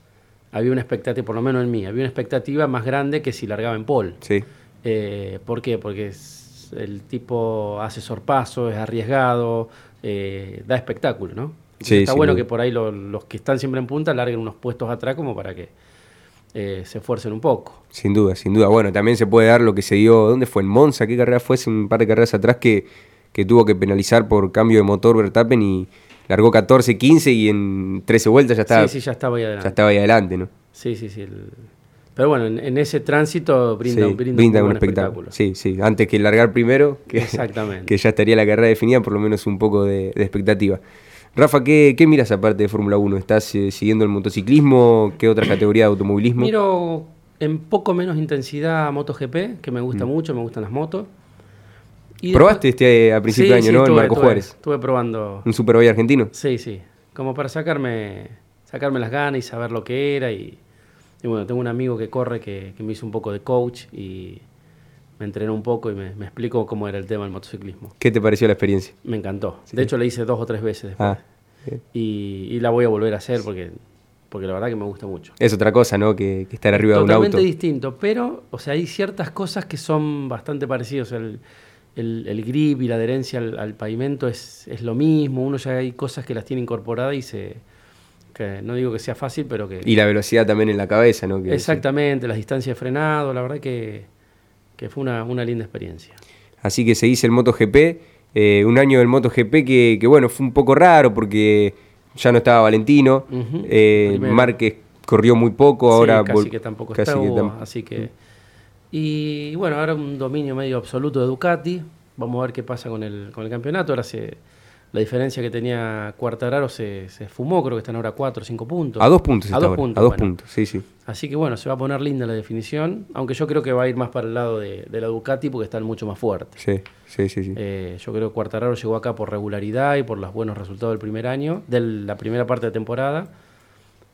había una expectativa, por lo menos en mí, había una expectativa más grande que si largaba en pole. Sí. Eh, ¿Por qué? Porque es- el tipo hace sorpaso, es arriesgado, eh, da espectáculo, ¿no? Sí, está bueno que por ahí lo- los que están siempre en punta larguen unos puestos atrás como para que eh, se esfuercen un poco. Sin duda, sin duda. Bueno, también se puede dar lo que se dio, ¿dónde fue? ¿En Monza? ¿Qué carrera fue? Hace un par de carreras atrás que, que tuvo que penalizar por cambio de motor Verstappen y largó 14, 15 y en 13 vueltas ya estaba, sí, sí, ya estaba ahí adelante. ya estaba ahí adelante, ¿no? Sí, sí, sí. el- Pero bueno, en, en ese tránsito brinda, Sí, brinda brinda un, un espectáculo. Sí, sí. Antes que largar primero, que, Exactamente. que ya estaría la carrera definida, por lo menos un poco de, de expectativa. Rafa, ¿qué, qué miras aparte de Fórmula 1? ¿Estás eh, siguiendo el motociclismo? ¿Qué otra categoría de automovilismo? Miro en poco menos intensidad MotoGP, que me gusta mucho, me gustan las motos. Y Mm. ¿Probaste este eh, a principio de año, sí, no? estuve- Marco estuve- Juárez. Estuve probando. Un Superbike argentino. Sí, sí. Como para sacarme, sacarme las ganas y saber lo que era. Y, y bueno, tengo un amigo que corre que, que me hizo un poco de coach y me entrenó un poco y me, me explicó cómo era el tema del motociclismo. ¿Qué te pareció la experiencia? Me encantó. De hecho, la hice dos o tres veces después. Ah, y, y la voy a volver a hacer porque, porque la verdad que me gusta mucho. Es otra cosa, ¿no? Que, que estar arriba de un Totalmente auto. distinto, pero, o sea, hay ciertas cosas que son bastante parecidas. O sea, el, el- el grip y la adherencia al, al pavimento es, es lo mismo. Uno ya hay cosas que las tiene incorporadas y se, que no digo que sea fácil, pero que... Y la velocidad también en la cabeza, ¿no? Que- Exactamente, las distancias de frenado, la verdad que, que fue una, una linda experiencia. Así que se dice el MotoGP, eh, un año del MotoGP que, que, bueno, fue un poco raro porque ya no estaba Valentino, eh, primero. Márquez corrió muy poco, ahora Sí, casi que tampoco casi que tam- así que... Y bueno, ahora un dominio medio absoluto de Ducati, vamos a ver qué pasa con el, con el campeonato, ahora se... La diferencia que tenía Cuartararo se, se esfumó, creo que están ahora 4 o 5 puntos. A dos puntos A está dos ahora, puntos. a dos bueno. puntos, sí, sí. Así que bueno, se va a poner linda la definición, aunque yo creo que va a ir más para el lado de, de la Ducati porque están mucho más fuertes. Sí, sí, sí, sí. Eh, yo creo que Cuartararo llegó acá por regularidad y por los buenos resultados del primer año, de la primera parte de temporada,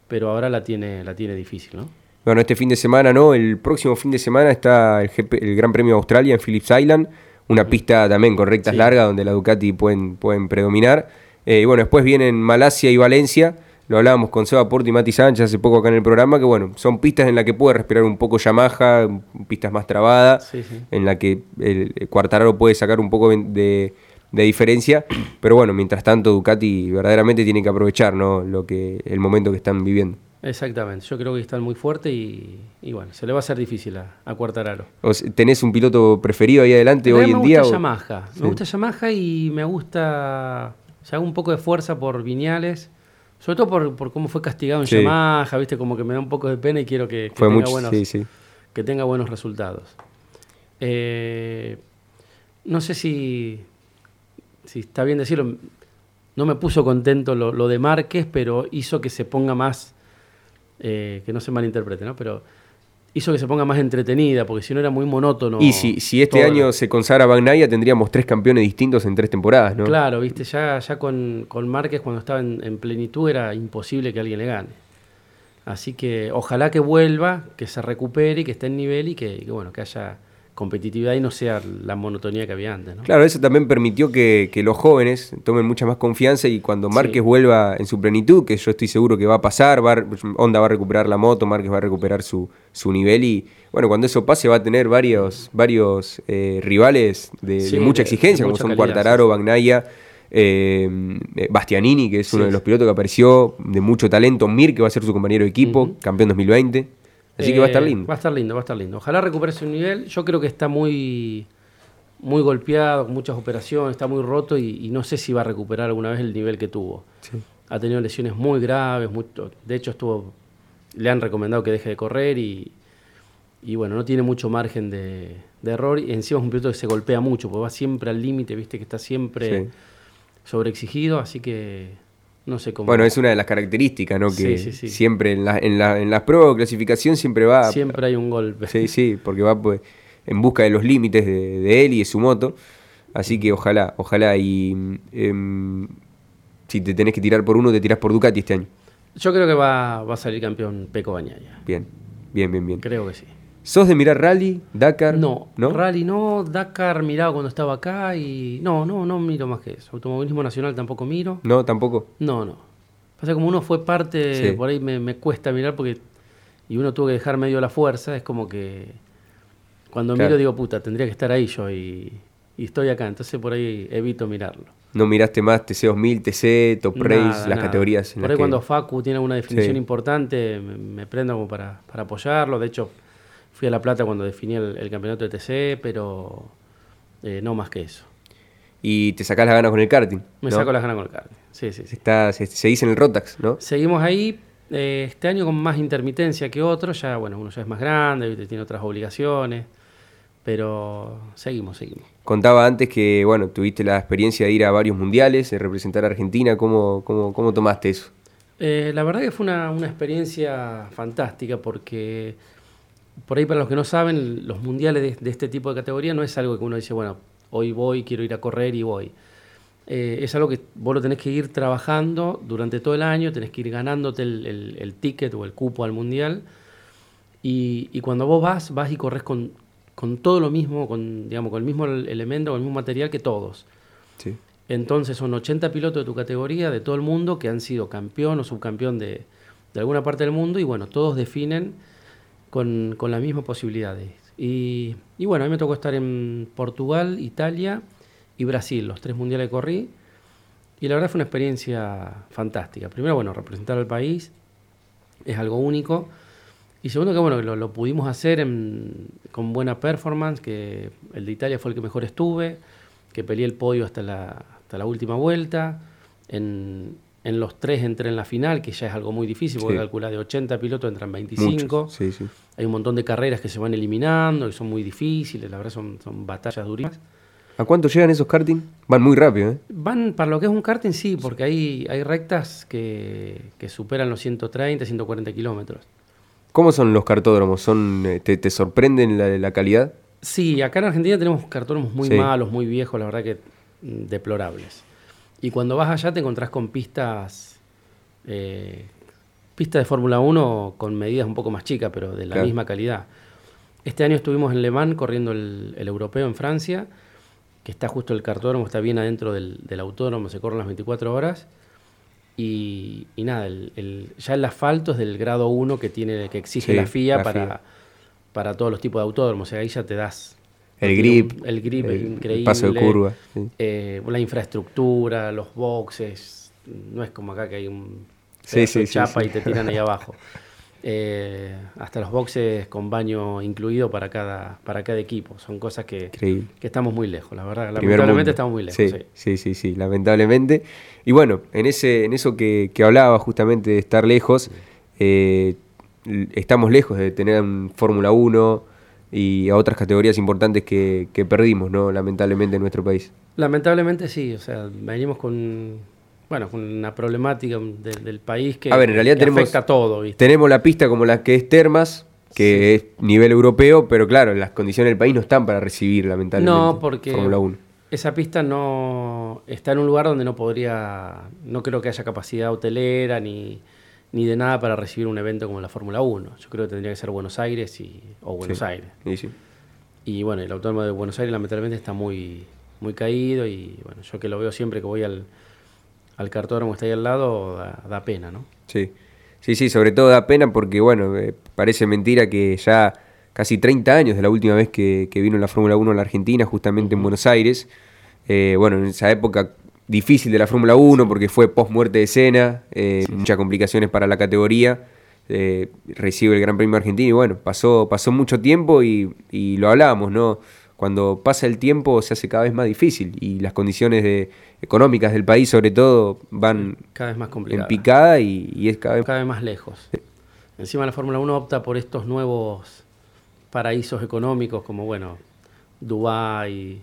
pero ahora la tiene, la tiene difícil, ¿no? Bueno, este fin de semana no, el próximo fin de semana está el, GP el Gran Premio de Australia en Phillips Island, una pista también con rectas Sí. largas donde la Ducati pueden, pueden predominar. Eh, y bueno, después vienen Malasia y Valencia, lo hablábamos con Seba Porto y Mati Sánchez hace poco acá en el programa, que bueno, son pistas en las que puede respirar un poco Yamaha, pistas más trabadas, Sí, sí. en la que el, el Quartararo puede sacar un poco de, de diferencia, pero bueno, mientras tanto Ducati verdaderamente tiene que aprovechar ¿no? lo que, el momento que están viviendo. Exactamente, yo creo que están muy fuertes y, y bueno, se le va a hacer difícil a, a Cuartararo. O sea, ¿Tenés un piloto preferido ahí adelante hoy en día? Me gusta o- Yamaha, Sí. me gusta Yamaha y me gusta, se hago un poco de fuerza por Viñales, sobre todo por, por cómo fue castigado en Sí. Yamaha, viste, como que me da un poco de pena y quiero que, que Fue tenga mucho, buenos, sí, sí. que tenga buenos resultados. Eh, no sé si, si está bien decirlo, no me puso contento lo, lo de Márquez, pero hizo que se ponga más, eh, que no se malinterprete, ¿no? Pero hizo que se ponga más entretenida, porque si no era muy monótono. Y si, si este todo. año se consagra Bagnaia, tendríamos tres campeones distintos en tres temporadas, ¿no? Claro, viste, ya, ya con, con Márquez cuando estaba en, en plenitud era imposible que alguien le gane. Así que ojalá que vuelva, que se recupere y que esté en nivel y que, que, bueno, que haya competitividad y no sea la monotonía que había antes, ¿no? Claro, eso también permitió que, que los jóvenes tomen mucha más confianza y cuando Márquez Sí. vuelva en su plenitud, que yo estoy seguro que va a pasar, va, a- Honda va a recuperar la moto, Márquez va a recuperar su, su nivel y bueno, cuando eso pase va a tener varios, varios eh, rivales de, Sí, de mucha de- exigencia, de como mucha son calidad, sí. Bagnaia, eh, Bastianini, que es uno de los pilotos que apareció de mucho talento, Mir, que va a ser su compañero de equipo, Ujú. campeón 2020. Así que va a estar Eh, lindo. Va a estar lindo, va a estar lindo. Ojalá recupere su nivel. Yo creo que está muy, muy golpeado, con muchas operaciones, está muy roto y, y no sé si va a recuperar alguna vez el nivel que tuvo. Ha tenido lesiones muy graves, mucho- de hecho estuvo, le han recomendado que deje de correr y, y bueno, no tiene mucho margen de, de error y encima es un piloto que se golpea mucho, porque va siempre al límite, viste que está siempre Sí. sobreexigido, así que no sé cómo. Bueno, es una de las características, ¿no? Sí, Que sí, sí. siempre en, la- en, la- en las pruebas de clasificación siempre va. siempre hay un golpe. Sí, sí, porque va pues, en busca de los límites de, de él y de su moto. Así que ojalá, ojalá. Y em, si te tenés que tirar por uno, te tirás por Ducati este año. Yo creo que va, va a salir campeón Peco Bañaya. Bien, bien, bien, bien. Creo que sí. ¿Sos de mirar rally, Dakar? No, ¿no? Rally no, Dakar miraba cuando estaba acá y no, no, no miro más que eso. Automovilismo nacional tampoco miro. No, tampoco. No, no. Pasa que como uno fue parte, Sí. por ahí me, me cuesta mirar porque y uno tuvo que dejar medio la fuerza, es como que cuando Claro. miro digo, puta, tendría que estar ahí yo y, y estoy acá, entonces por ahí evito mirarlo. No miraste más TC2000, TC, Top Race, las nada. categorías. en Por las ahí que- cuando Facu tiene una definición Sí. importante, me, me prendo como para, para apoyarlo. De hecho, fui a La Plata cuando definí el, el campeonato de TC, pero eh, no más que eso. Y te sacás las ganas con el karting. Me ¿no? saco las ganas con el karting. Sí, sí, sí. Está, se, se dice en el Rotax, ¿no? Seguimos ahí, eh, este año con más intermitencia que otro, ya bueno, uno ya es más grande, tiene otras obligaciones, pero seguimos, seguimos. Contaba antes que, bueno, tuviste la experiencia de ir a varios mundiales, de representar a Argentina. ¿Cómo, cómo, cómo tomaste eso? Eh, la verdad que fue una, una experiencia fantástica porque, por ahí para los que no saben, los mundiales de, de este tipo de categoría no es algo que uno dice, bueno, hoy voy, quiero ir a correr y voy. Eh, es algo que vos lo tenés que ir trabajando durante todo el año, tenés que ir ganándote el, el- el ticket o el cupo al mundial. Y, y cuando vos vas, vas y corres con, con todo lo mismo, con, digamos, con el mismo elemento, con el mismo material que todos. Sí. Entonces son 80 pilotos de tu categoría, de todo el mundo, que han sido campeón o subcampeón de, de alguna parte del mundo y bueno, todos definen con, con las mismas posibilidades. Y, y bueno, a mí me tocó estar en Portugal, Italia y Brasil, los tres mundiales que corrí. Y la verdad fue una experiencia fantástica. Primero, bueno, representar al país es algo único. Y segundo, que bueno, lo, lo pudimos hacer con buena performance, que el de Italia fue el que mejor estuve, que peleé el podio hasta la, hasta la última vuelta. En los tres entré en la final, que ya es algo muy difícil, porque calcula de 80 pilotos entran 25. Sí, sí. Hay un montón de carreras que se van eliminando, y son muy difíciles, la verdad son, son batallas durísimas. ¿A cuánto llegan esos karting? Van muy rápido, ¿eh? Van, para lo que es un karting, sí, porque hay, hay rectas que, que superan los 130, 140 kilómetros. ¿Cómo son los cartódromos? ¿Son, eh, te, te, sorprenden la, la, calidad? Sí, acá en Argentina tenemos cartódromos muy malos, muy viejos, la verdad que mm, deplorables. Y cuando vas allá te encontrás con pistas, eh, pistas de Fórmula 1 con medidas un poco más chicas, pero de la claro. misma calidad. Este año estuvimos en Le Mans corriendo el, el europeo en Francia que está justo el cartódromo, está bien adentro del, del autódromo, se corren las 24 horas. Y, y nada, el, el, ya el asfalto es del grado 1 que, tiene, que exige sí, la FIA, la para, FIA, para, todos los tipos de autódromos. O sea, ahí ya te das... El grip. El grip el, es increíble. El paso de curva. Sí. Eh, la infraestructura, los boxes. No es como acá que hay un sí, sí, chapa y te tiran ahí abajo. Eh, hasta los boxes con baño incluido para cada, para cada equipo. Son cosas que, que estamos muy lejos, la verdad. Lamentablemente estamos muy lejos. Sí, sí, sí, sí, sí, lamentablemente. Y bueno, en, ese, en eso que, que hablaba justamente de estar lejos, eh, estamos lejos de tener un Fórmula 1 y a otras categorías importantes que, que perdimos, ¿no? Lamentablemente en nuestro país. Lamentablemente sí, o sea, venimos con bueno, con una problemática de, del país que, a ver, en realidad que tenemos, afecta a todo. ¿viste? Tenemos la pista como la que es Termas, que sí. es nivel europeo, pero claro, las condiciones del país no están para recibir, lamentablemente, no, porque Fórmula 1. Esa pista no está en un lugar donde no podría, no creo que haya capacidad hotelera ni, ni de nada para recibir un evento como la Fórmula 1. Yo creo que tendría que ser Buenos Aires y, o Buenos sí. Aires. Sí. Y bueno, el autónomo de Buenos Aires lamentablemente está muy, muy caído y bueno, yo que lo veo siempre que voy al, al cartódromo que está ahí al lado, da, da, pena, ¿no? Sí, sí, sí, sobre todo da pena porque, bueno, eh, parece mentira que ya casi 30 años de la última vez que, que vino la Fórmula 1 a la Argentina, justamente uh -huh. en Buenos Aires. Eh, bueno, en esa época difícil de la Fórmula 1 porque fue post muerte de Senna, eh, sí, muchas complicaciones para la categoría. Eh, recibe el Gran Premio Argentino y bueno, pasó, pasó mucho tiempo y, y lo hablábamos, ¿no? cuando pasa el tiempo se hace cada vez más difícil y las condiciones de, económicas del país sobre todo van cada vez más complicadas. en picada y, y, es cada vez... cada vez más lejos. Encima la Fórmula 1 opta por estos nuevos paraísos económicos como, bueno, Dubái,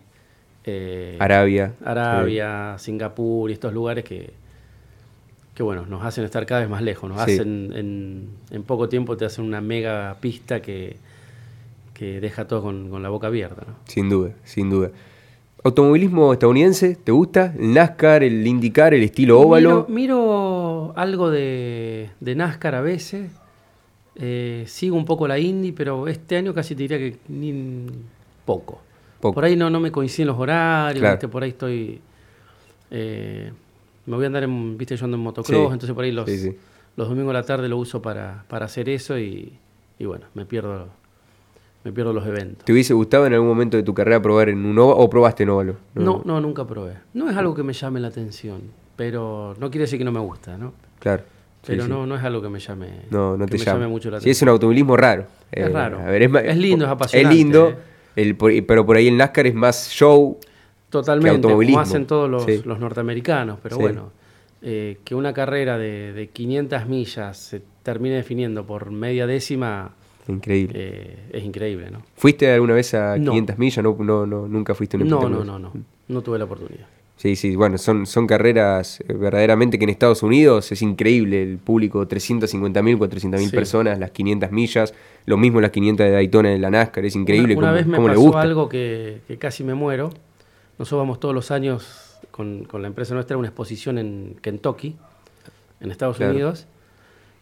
eh, Arabia, Arabia sí. Singapur y estos lugares que, que, bueno, nos hacen estar cada vez más lejos. Nos sí. hacen, en, en poco tiempo te hacen una mega pista que que deja todo con, con la boca abierta. ¿no? Sin duda, sin duda. ¿Automovilismo estadounidense? ¿Te gusta? ¿El NASCAR, el IndyCar, el estilo óvalo? Miro, miro algo de, de, NASCAR a veces. Eh, sigo un poco la Indy, pero este año casi te diría que ni poco. Poco. Por ahí no, no me coinciden los horarios, claro. ¿viste? por ahí estoy... Eh, me voy a andar en, viste, yo ando en motocross, sí. entonces por ahí los, sí, sí. los domingos de la tarde lo uso para, para hacer eso y, y bueno, me pierdo me pierdo los eventos. ¿Te hubiese gustado en algún momento de tu carrera probar en un óvalo o probaste en óvalo? No, no, no, nunca probé. No es algo que me llame la atención, pero no quiere decir que no me gusta, ¿no? Claro. Pero no, no es algo que me llame, no, no te me llame. llame. mucho la atención. Sí, es un automovilismo raro. Es eh, raro. A ver, es, es, lindo, es apasionante. Es lindo, eh. El, pero por ahí el NASCAR es más show. Totalmente, como hacen todos los, sí. los norteamericanos, pero bueno. Eh, que una carrera de, de 500 millas se termine definiendo por media décima Increíble. Eh, es increíble, ¿no? ¿Fuiste alguna vez a no. 500 millas? No, no, no, nunca fuiste a un no, no, no, no, no tuve la oportunidad. Sí, sí, bueno, son, son carreras eh, verdaderamente que en Estados Unidos es increíble el público, 350.000, 400.000 sí. personas, las 500 millas, lo mismo las 500 de Daytona de la NASCAR, es increíble una, una cómo, vez me cómo pasó le gusta. algo que, que, casi me muero, nosotros vamos todos los años con, con la empresa nuestra a una exposición en Kentucky, en Estados claro. Unidos,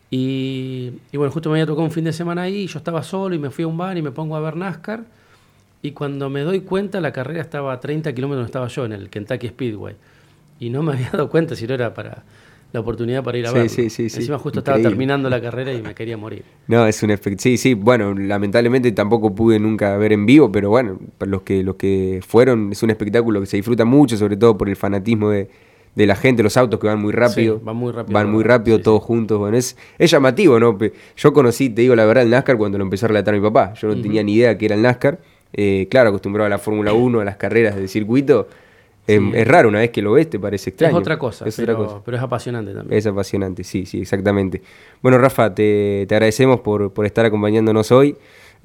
y, y, bueno, justo me había tocado un fin de semana ahí, yo estaba solo y me fui a un bar y me pongo a ver NASCAR. Y cuando me doy cuenta, la carrera estaba a 30 kilómetros donde estaba yo, en el Kentucky Speedway. Y no me había dado cuenta si no era para la oportunidad para ir a sí, verlo. Sí, sí, sí. Encima justo Increíble. estaba terminando la carrera y me quería morir. No, es un efecto. Sí, sí, bueno, lamentablemente tampoco pude nunca ver en vivo, pero bueno, para los que, los que fueron, es un espectáculo que se disfruta mucho, sobre todo por el fanatismo de, de la gente, los autos que van muy rápido. Sí, van muy rápido. Van muy rápido, Sí, todos juntos. Bueno, es, es llamativo, ¿no? Yo conocí, te digo la verdad, el NASCAR cuando lo empezó a relatar mi papá. Yo no tenía ni idea que era el NASCAR. Eh, claro, acostumbrado a la Fórmula 1, a las carreras del circuito. Eh, Sí. Es raro, una vez que lo ves te parece extraño. Es otra cosa, Es pero, otra cosa. pero es apasionante también. Es apasionante, sí, sí, exactamente. Bueno, Rafa, te, te agradecemos por, por estar acompañándonos hoy.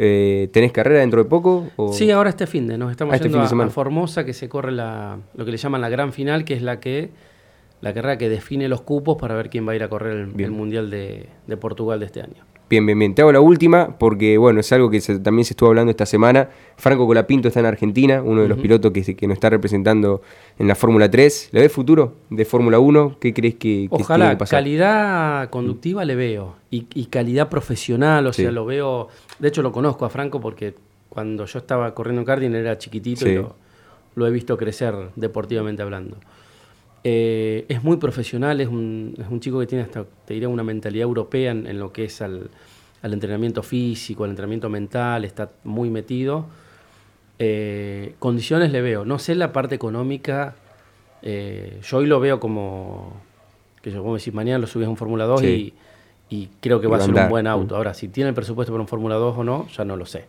Eh, ¿Tenés carrera dentro de poco? o- Sí, ahora este fin de, nos estamos Ah, este yendo fin de a- a, Formosa, que se corre la, lo que le llaman la gran final, que es la que la carrera que define los cupos para ver quién va a ir a correr el, Mundial de, de Portugal de este año. Bien, bien, bien. Te hago la última porque, bueno, es algo que se- también se estuvo hablando esta semana. Franco Colapinto está en Argentina, uno de los pilotos que, que nos está representando en la Fórmula 3. ¿Le ves futuro de Fórmula 1? ¿Qué crees que, que tiene Ojalá, que pasar? calidad conductiva le veo y, y calidad profesional, o Sí. sea, lo veo, de hecho lo conozco a Franco porque cuando yo estaba corriendo en karting era chiquitito Sí. y lo, lo he visto crecer deportivamente hablando. Eh, es muy profesional, es un, es un chico que tiene hasta, te diría, una mentalidad europea en, en lo que es al, al entrenamiento físico, al entrenamiento mental, está muy metido. Eh, condiciones le veo, no sé la parte económica, eh, yo hoy lo veo como, que yo como decís, mañana lo subís a un Fórmula 2 Sí. y, y creo que Y va a ser un buen auto. Mm. Ahora, si tiene el presupuesto para un Fórmula 2 o no, ya no lo sé.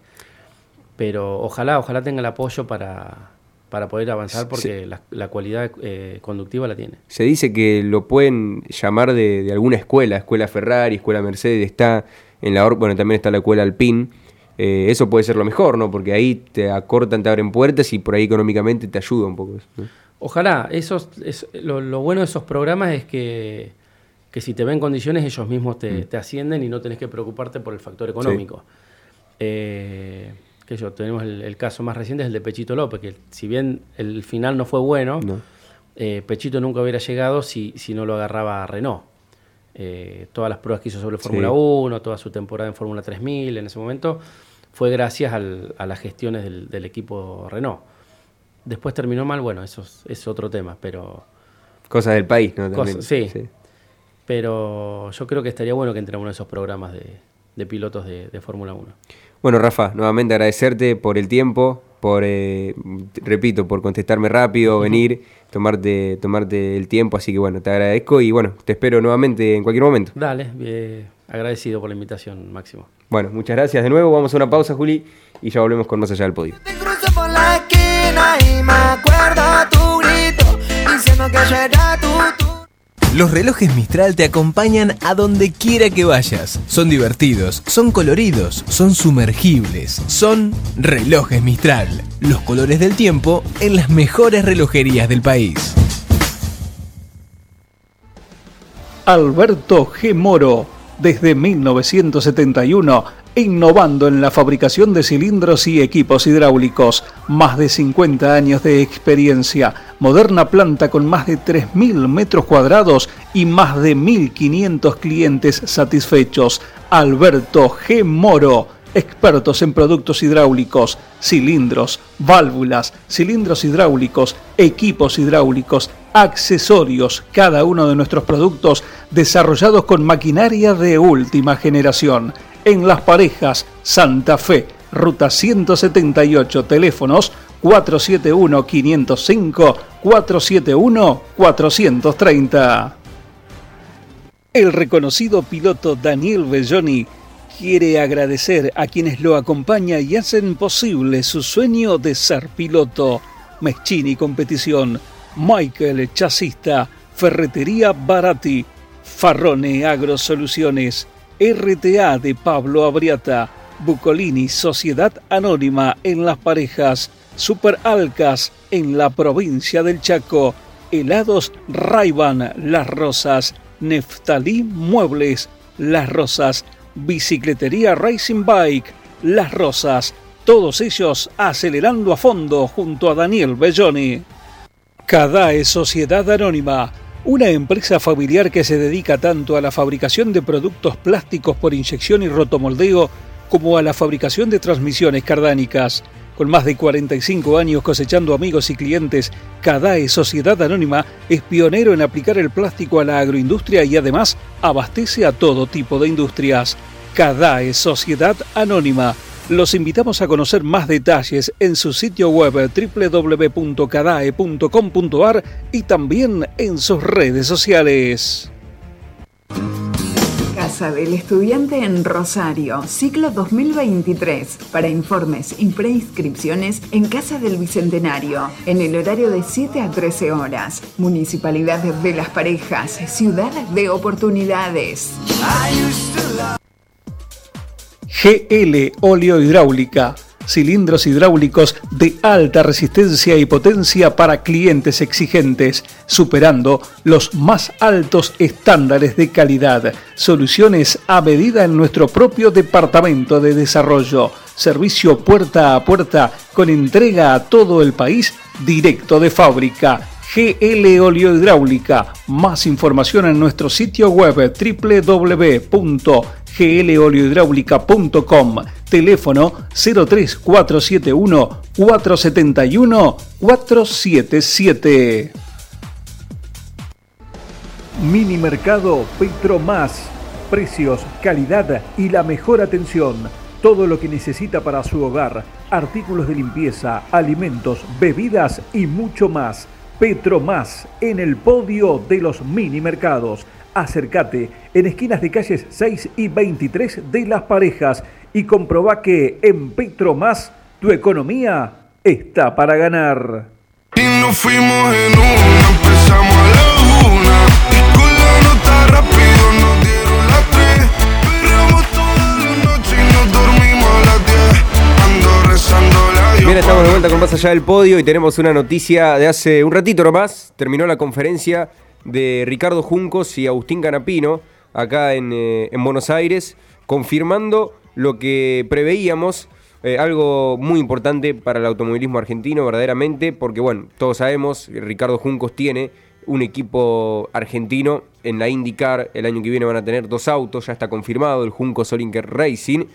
Pero ojalá, ojalá tenga el apoyo para, para poder avanzar porque la, la cualidad eh, conductiva la tiene. Se dice que lo pueden llamar de, de alguna escuela, escuela Ferrari, escuela Mercedes, está en la bueno, también está la escuela Alpine. Eh, eso puede ser lo mejor, ¿no? Porque ahí te acortan, te abren puertas y por ahí económicamente te ayuda un poco. Ojalá, esos, es, lo, lo bueno de esos programas es que, que si te ven condiciones ellos mismos te, te ascienden y no tenés que preocuparte por el factor económico. Eh, que yo, tenemos el, el caso más reciente es el de Pechito López, que si bien el final no fue bueno, No. eh, Pechito nunca hubiera llegado si, si no lo agarraba Renault. Eh, todas las pruebas que hizo sobre Fórmula Sí. 1, toda su temporada en Fórmula 3000 en ese momento, fue gracias al- a las gestiones del, del equipo Renault. Después terminó mal, bueno, eso es, es otro tema, pero, Cosas del país, ¿no? Cosas- sí. pero yo creo que estaría bueno que entre en uno de esos programas de, de pilotos de, de Fórmula 1. Bueno, Rafa, nuevamente agradecerte por el tiempo, por, eh, repito, por contestarme rápido, venir, tomarte, tomarte el tiempo, así que bueno, te agradezco y bueno, te espero nuevamente en cualquier momento. Dale, eh, agradecido por la invitación, Máximo. Bueno, muchas gracias de nuevo, vamos a una pausa, Juli, y ya volvemos con Más Allá del Podio. Cruzo por la esquina y me acuerdo tu grito diciendo que tú. Los relojes Mistral te acompañan a donde quiera que vayas. Son divertidos, son coloridos, son sumergibles, son relojes Mistral. Los colores del tiempo en las mejores relojerías del país. Alberto G. Moro, desde 1971, innovando en la fabricación de cilindros y equipos hidráulicos. Más de 50 años de experiencia, moderna planta con más de 3.000 metros cuadrados y más de 1.500 clientes satisfechos. Alberto G. Moro, expertos en productos hidráulicos, cilindros, válvulas, cilindros hidráulicos, equipos hidráulicos, accesorios, cada uno de nuestros productos desarrollados con maquinaria de última generación. En Las Parejas, Santa Fe, Ruta 178, teléfonos 471-505, 471-430. El reconocido piloto Daniel Belloni quiere agradecer a quienes lo acompañan y hacen posible su sueño de ser piloto. Meschini Competición, Michael Chasista, Ferretería Barati, Farrone Agrosoluciones, RTA de Pablo Abriata, Bucolini Sociedad Anónima en Las Parejas, Super Alcas en la provincia del Chaco, Helados Raiban Las Rosas, Neftalí Muebles Las Rosas, Bicicletería Racing Bike Las Rosas, todos ellos acelerando a fondo junto a Daniel Belloni. Cadae Sociedad Anónima, una empresa familiar que se dedica tanto a la fabricación de productos plásticos por inyección y rotomoldeo como a la fabricación de transmisiones cardánicas. Con más de 45 años cosechando amigos y clientes, Cadae Sociedad Anónima es pionero en aplicar el plástico a la agroindustria y además abastece a todo tipo de industrias. Cadae Sociedad Anónima, Los invitamos a conocer más detalles en su sitio web www.cadae.com.ar y también en sus redes sociales. Casa del Estudiante en Rosario, ciclo 2023. Para informes y preinscripciones en Casa del Bicentenario, en el horario de 7 a 13 horas. Municipalidad de las Parejas, ciudad de oportunidades. GL Óleo Hidráulica cilindros hidráulicos de alta resistencia y potencia para clientes exigentes, superando los más altos estándares de calidad. Soluciones a medida en nuestro propio departamento de desarrollo. Servicio puerta a puerta con entrega a todo el país directo de fábrica. GL Oleo Hidráulica. Más información en nuestro sitio web www.gloleohidráulica.com teléfono 03471 471 477. Mini Mercado Petro Más. Precios, calidad y la mejor atención. Todo lo que necesita para su hogar. Artículos de limpieza, alimentos, bebidas y mucho más. Petro Más en el podio de los mini mercados. Acércate en esquinas de calles 6 y 23 de Las Parejas y comproba que en Petro Más tu economía está para ganar. Y nos fuimos en una, empezamos a la una. Y con la nota rápido Bien, estamos de vuelta con Más Allá del Podio y tenemos una noticia de hace un ratito nomás. Terminó la conferencia de Ricardo Juncos y Agustín Canapino acá en, eh, en Buenos Aires, confirmando lo que preveíamos. eh, algo muy importante para el automovilismo argentino, verdaderamente, porque bueno, todos sabemos, Ricardo Juncos tiene un equipo argentino en la IndyCar. El año que viene van a tener dos autos, ya está confirmado, el Juncos Olinker Racing.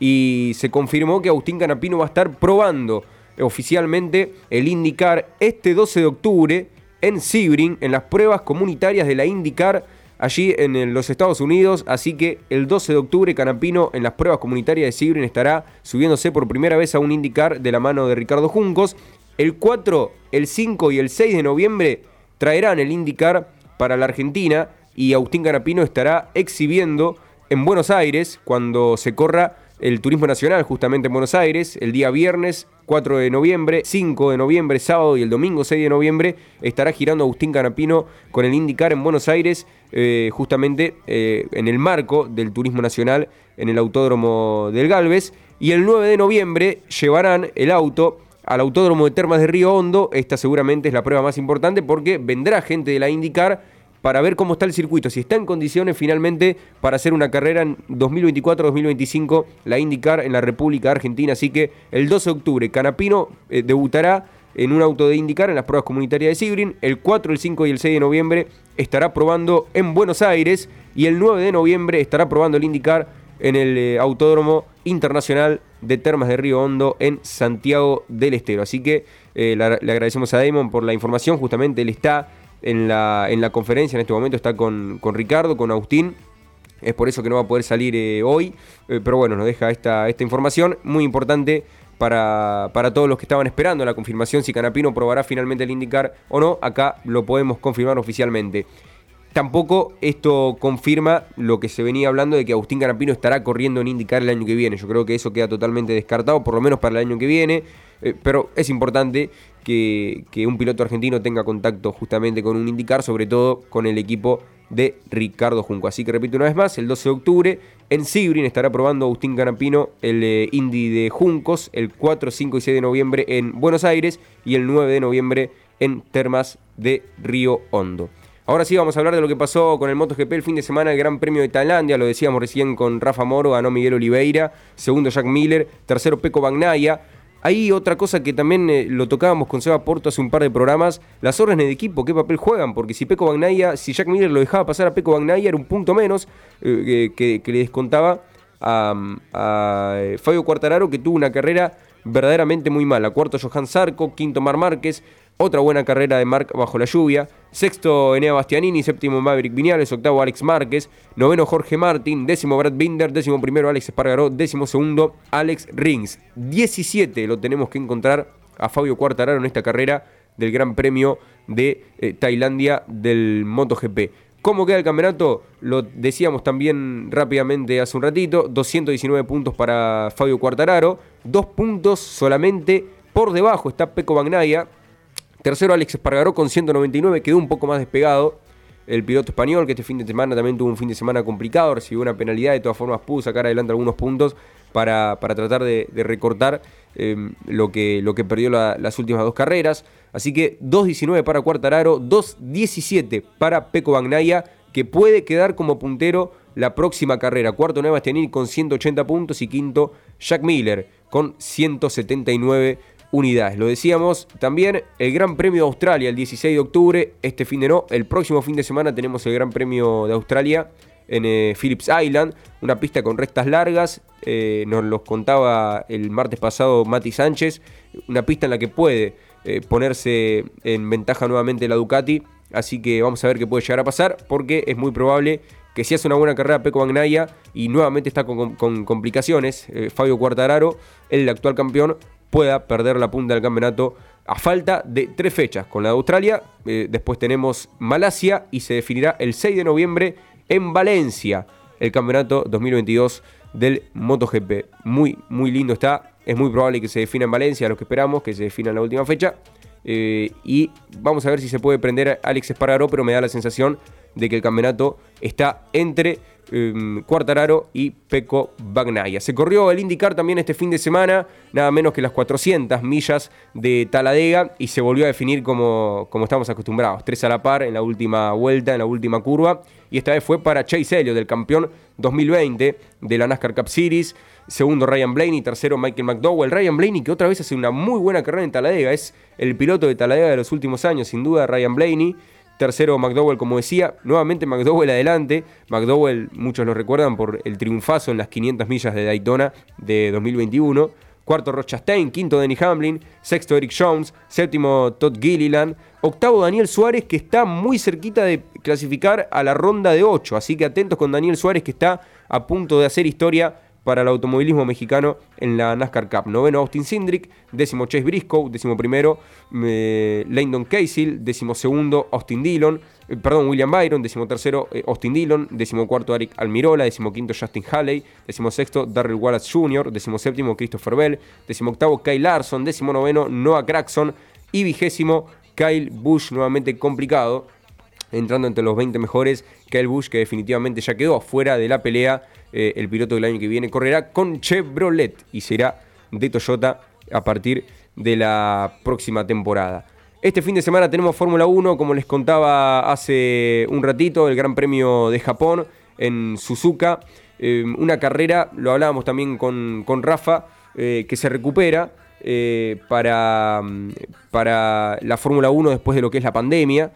Y se confirmó que Agustín Canapino va a estar probando oficialmente el IndyCar este 12 de octubre en Sebring, en las pruebas comunitarias de la IndyCar allí en el- los Estados Unidos. Así que el 12 de octubre Canapino en las pruebas comunitarias de Sebring estará subiéndose por primera vez a un IndyCar de la mano de Ricardo Juncos. El 4, el 5 y el 6 de noviembre traerán el IndyCar para la Argentina y Agustín Canapino estará exhibiendo en Buenos Aires cuando se corra el Turismo Nacional justamente en Buenos Aires el día viernes 4 de noviembre, 5 de noviembre, sábado y el domingo 6 de noviembre estará girando Agustín Canapino con el IndyCar en Buenos Aires eh, justamente eh, en el marco del Turismo Nacional en el Autódromo del Galvez y el 9 de noviembre llevarán el auto al Autódromo de Termas de Río Hondo. Esta seguramente es la prueba más importante porque vendrá gente de la IndyCar para ver cómo está el circuito, si está en condiciones finalmente para hacer una carrera en 2024-2025, la IndyCar en la República Argentina. Así que el 12 de octubre, Canapino eh, debutará en un auto de IndyCar en las pruebas comunitarias de Sebring. El 4, el 5 y el 6 de noviembre estará probando en Buenos Aires y el 9 de noviembre estará probando el IndyCar en el eh, Autódromo Internacional de Termas de Río Hondo en Santiago del Estero. Así que eh, le agradecemos a Damon por la información. Justamente él está en la, en la conferencia en este momento, está con, con Ricardo, con Agustín. Es por eso que no va a poder salir eh, hoy. Eh, pero bueno, nos deja esta, esta información muy importante para, para todos los que estaban esperando la confirmación si Canapino probará finalmente el indicar o no. Acá lo podemos confirmar oficialmente. Tampoco esto confirma lo que se venía hablando de que Agustín Canapino estará corriendo en indicar el año que viene. Yo creo que eso queda totalmente descartado, por lo menos para el año que viene. Eh, pero es importante que, un piloto argentino tenga contacto justamente con un indicar, sobre todo con el equipo de Ricardo Junco. Así que repito una vez más, el 12 de octubre en Sebring estará probando Agustín Canapino el eh, Indy de Juncos, el 4, 5 y 6 de noviembre en Buenos Aires y el 9 de noviembre en Termas de Río Hondo. Ahora sí vamos a hablar de lo que pasó con el MotoGP el fin de semana, el Gran Premio de Tailandia, lo decíamos recién con Rafa Moro, ganó Miguel Oliveira, segundo Jack Miller, tercero Peco Bagnaia. Hay otra cosa que también eh, lo tocábamos con Seba Porto hace un par de programas, las órdenes de equipo, qué papel juegan, porque si Peco Bagnaia, si Jack Miller lo dejaba pasar a Peco Bagnaia era un punto menos eh, que, que le descontaba a, eh, Fabio Quartararo que tuvo una carrera verdaderamente muy mala. Cuarto Johan Zarco, quinto Mar Márquez, otra buena carrera de Marc bajo la lluvia. Sexto Enea Bastianini, séptimo Maverick Viñales, octavo Alex Márquez, noveno Jorge Martín, décimo Brad Binder, décimo primero Alex Espargaró, décimo segundo Alex Rings. 17 lo tenemos que encontrar a Fabio Quartararo en esta carrera del Gran Premio de eh, Tailandia del MotoGP. ¿Cómo queda el campeonato? Lo decíamos también rápidamente hace un ratito. 219 puntos para Fabio Quartararo. Dos puntos solamente por debajo está Peco Bagnaia. Tercero Alex Espargaró con 199. Quedó un poco más despegado. El piloto español que este fin de semana también tuvo un fin de semana complicado. Recibió una penalidad. De todas formas pudo sacar adelante algunos puntos para, para tratar de, recortar eh, lo, que, lo que perdió la- las últimas dos carreras. Así que 2.19 para Cuartararo, 2.17 para Peco Bagnaia, que puede quedar como puntero la próxima carrera. Cuarto Nueva Bastianini con 180 puntos y quinto Jack Miller con 179 unidades. Lo decíamos también, el Gran Premio de Australia el 16 de octubre, este fin de no, el próximo fin de semana tenemos el Gran Premio de Australia en eh, Phillips Island, una pista con rectas largas, eh, nos los contaba el martes pasado Mati Sánchez, una pista en la que puede eh, ponerse en ventaja nuevamente la Ducati, así que vamos a ver qué puede llegar a pasar, porque es muy probable que si hace una buena carrera Peco Bagnaia y nuevamente está con, complicaciones, Fabio Quartararo, el actual campeón, pueda perder la punta del campeonato a falta de tres fechas con la de Australia. eh, después tenemos Malasia y se definirá el 6 de noviembre en Valencia el campeonato 2022 del MotoGP. Muy, muy lindo está. Es muy probable que se defina en Valencia, lo que esperamos, que se defina en la última fecha. Eh, y vamos a ver si se puede prender a Alex Espargaró, pero me da la sensación de que el campeonato está entre eh, Quartararo y Peco Bagnaia. Se corrió el IndyCar también este fin de semana, nada menos que las 400 millas de Taladega y se volvió a definir como, como estamos acostumbrados, tres a la par en la última vuelta, en la última curva, y esta vez fue para Chase Elliott, del campeón 2020 de la NASCAR Cup Series, segundo Ryan Blaney, tercero Michael McDowell, Ryan Blaney que otra vez hace una muy buena carrera en Taladega, es el piloto de Taladega de los últimos años, sin duda Ryan Blaney, Tercero McDowell, como decía, nuevamente McDowell adelante. McDowell, muchos lo recuerdan por el triunfazo en las 500 millas de Daytona de 2021. Cuarto Ross Chastain, quinto Denny Hamlin, sexto Eric Jones, séptimo Todd Gilliland, octavo Daniel Suárez que está muy cerquita de clasificar a la ronda de 8, así que atentos con Daniel Suárez que está a punto de hacer historia para el automovilismo mexicano en la NASCAR Cup. Noveno Austin Cindric, décimo Chase Briscoe, décimo primero eh, Landon Casey, décimo segundo Austin Dillon, eh, perdón, William Byron, décimo tercero eh, Austin Dillon, décimo cuarto Eric Almirola, décimo quinto Justin Haley, décimo sexto Darrell Wallace Jr., décimo séptimo Christopher Bell, décimo octavo Kyle Larson, décimo noveno Noah Craxon y vigésimo Kyle Busch, nuevamente complicado, entrando entre los 20 mejores, Kyle Busch que definitivamente ya quedó afuera de la pelea, eh, el piloto del año que viene correrá con Chevrolet y será de Toyota a partir de la próxima temporada. Este fin de semana tenemos Fórmula 1, como les contaba hace un ratito, el Gran Premio de Japón en Suzuka. Eh, una carrera, lo hablábamos también con, con Rafa, eh, que se recupera para, mm, para la Fórmula 1 después de lo que es la pandemia.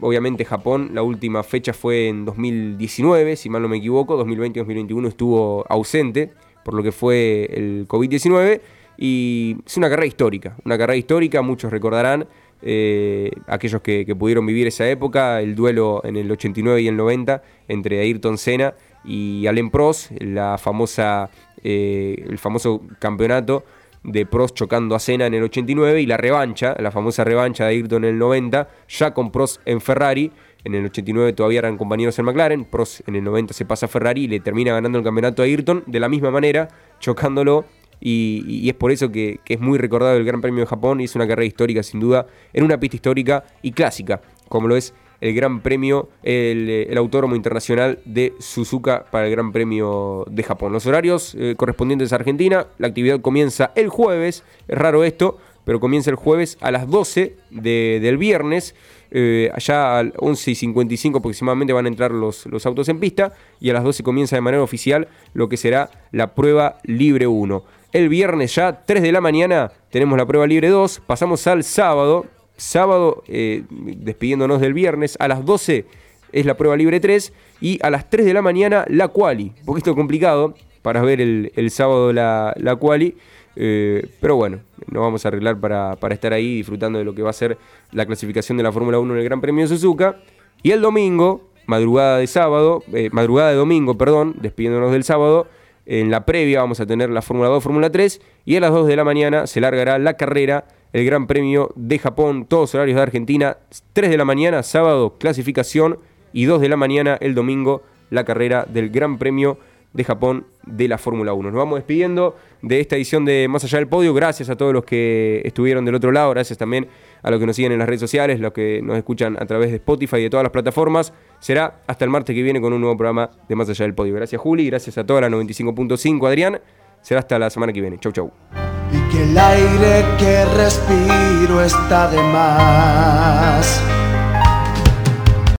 Obviamente Japón, la última fecha fue en 2019, si mal no me equivoco, 2020-2021 estuvo ausente por lo que fue el COVID-19 y es una carrera histórica, una carrera histórica, muchos recordarán, eh, aquellos que, que pudieron vivir esa época, el duelo en el 89 y el 90 entre Ayrton Senna y Alain Prost, la famosa, eh, el famoso campeonato de Prost chocando a Senna en el 89 y la revancha, la famosa revancha de Ayrton en el 90, ya con Prost en Ferrari. En el 89 todavía eran compañeros en McLaren, Prost en el 90 se pasa a Ferrari y le termina ganando el campeonato a Ayrton de la misma manera, chocándolo. Y, es por eso que, que es muy recordado el Gran Premio de Japón y es una carrera histórica sin duda, en una pista histórica y clásica, como lo es el Gran Premio, el, el Autódromo Internacional de Suzuka para el Gran Premio de Japón. Los horarios eh, correspondientes a Argentina, la actividad comienza el jueves, es raro esto, pero comienza el jueves a las 12 de- del viernes. eh, allá al 11 y 55 aproximadamente van a entrar los, los autos en pista y a las 12 comienza de manera oficial lo que será la prueba libre 1. El viernes ya, 3 de la mañana, tenemos la prueba libre 2. Pasamos al sábado. Sábado, eh, despidiéndonos del viernes, a las 12 es la prueba libre 3 y a las 3 de la mañana la quali. Un poquito complicado para ver el, el sábado la, la quali. Eh, pero bueno, nos vamos a arreglar para, para estar ahí disfrutando de lo que va a ser la clasificación de la Fórmula 1 en el Gran Premio de Suzuka. Y el domingo, madrugada de sábado, eh, madrugada de domingo, perdón, despidiéndonos del sábado, en la previa vamos a tener la Fórmula 2, Fórmula 3 y a las 2 de la mañana se largará la carrera, el Gran Premio de Japón, todos horarios de Argentina, 3 de la mañana, sábado, clasificación y 2 de la mañana, el domingo, la carrera del Gran Premio de Japón de la Fórmula 1. Nos vamos despidiendo de esta edición de Más Allá del Podio. Gracias a todos los que estuvieron del otro lado. Gracias también a los que nos siguen en las redes sociales, los que nos escuchan a través de Spotify y de todas las plataformas. Será hasta el martes que viene con un nuevo programa de Más Allá del Podio. Gracias Juli, gracias a toda la 95.5 Adrián. Será hasta la semana que viene. Chau, chau. Que el aire que respiro está de más.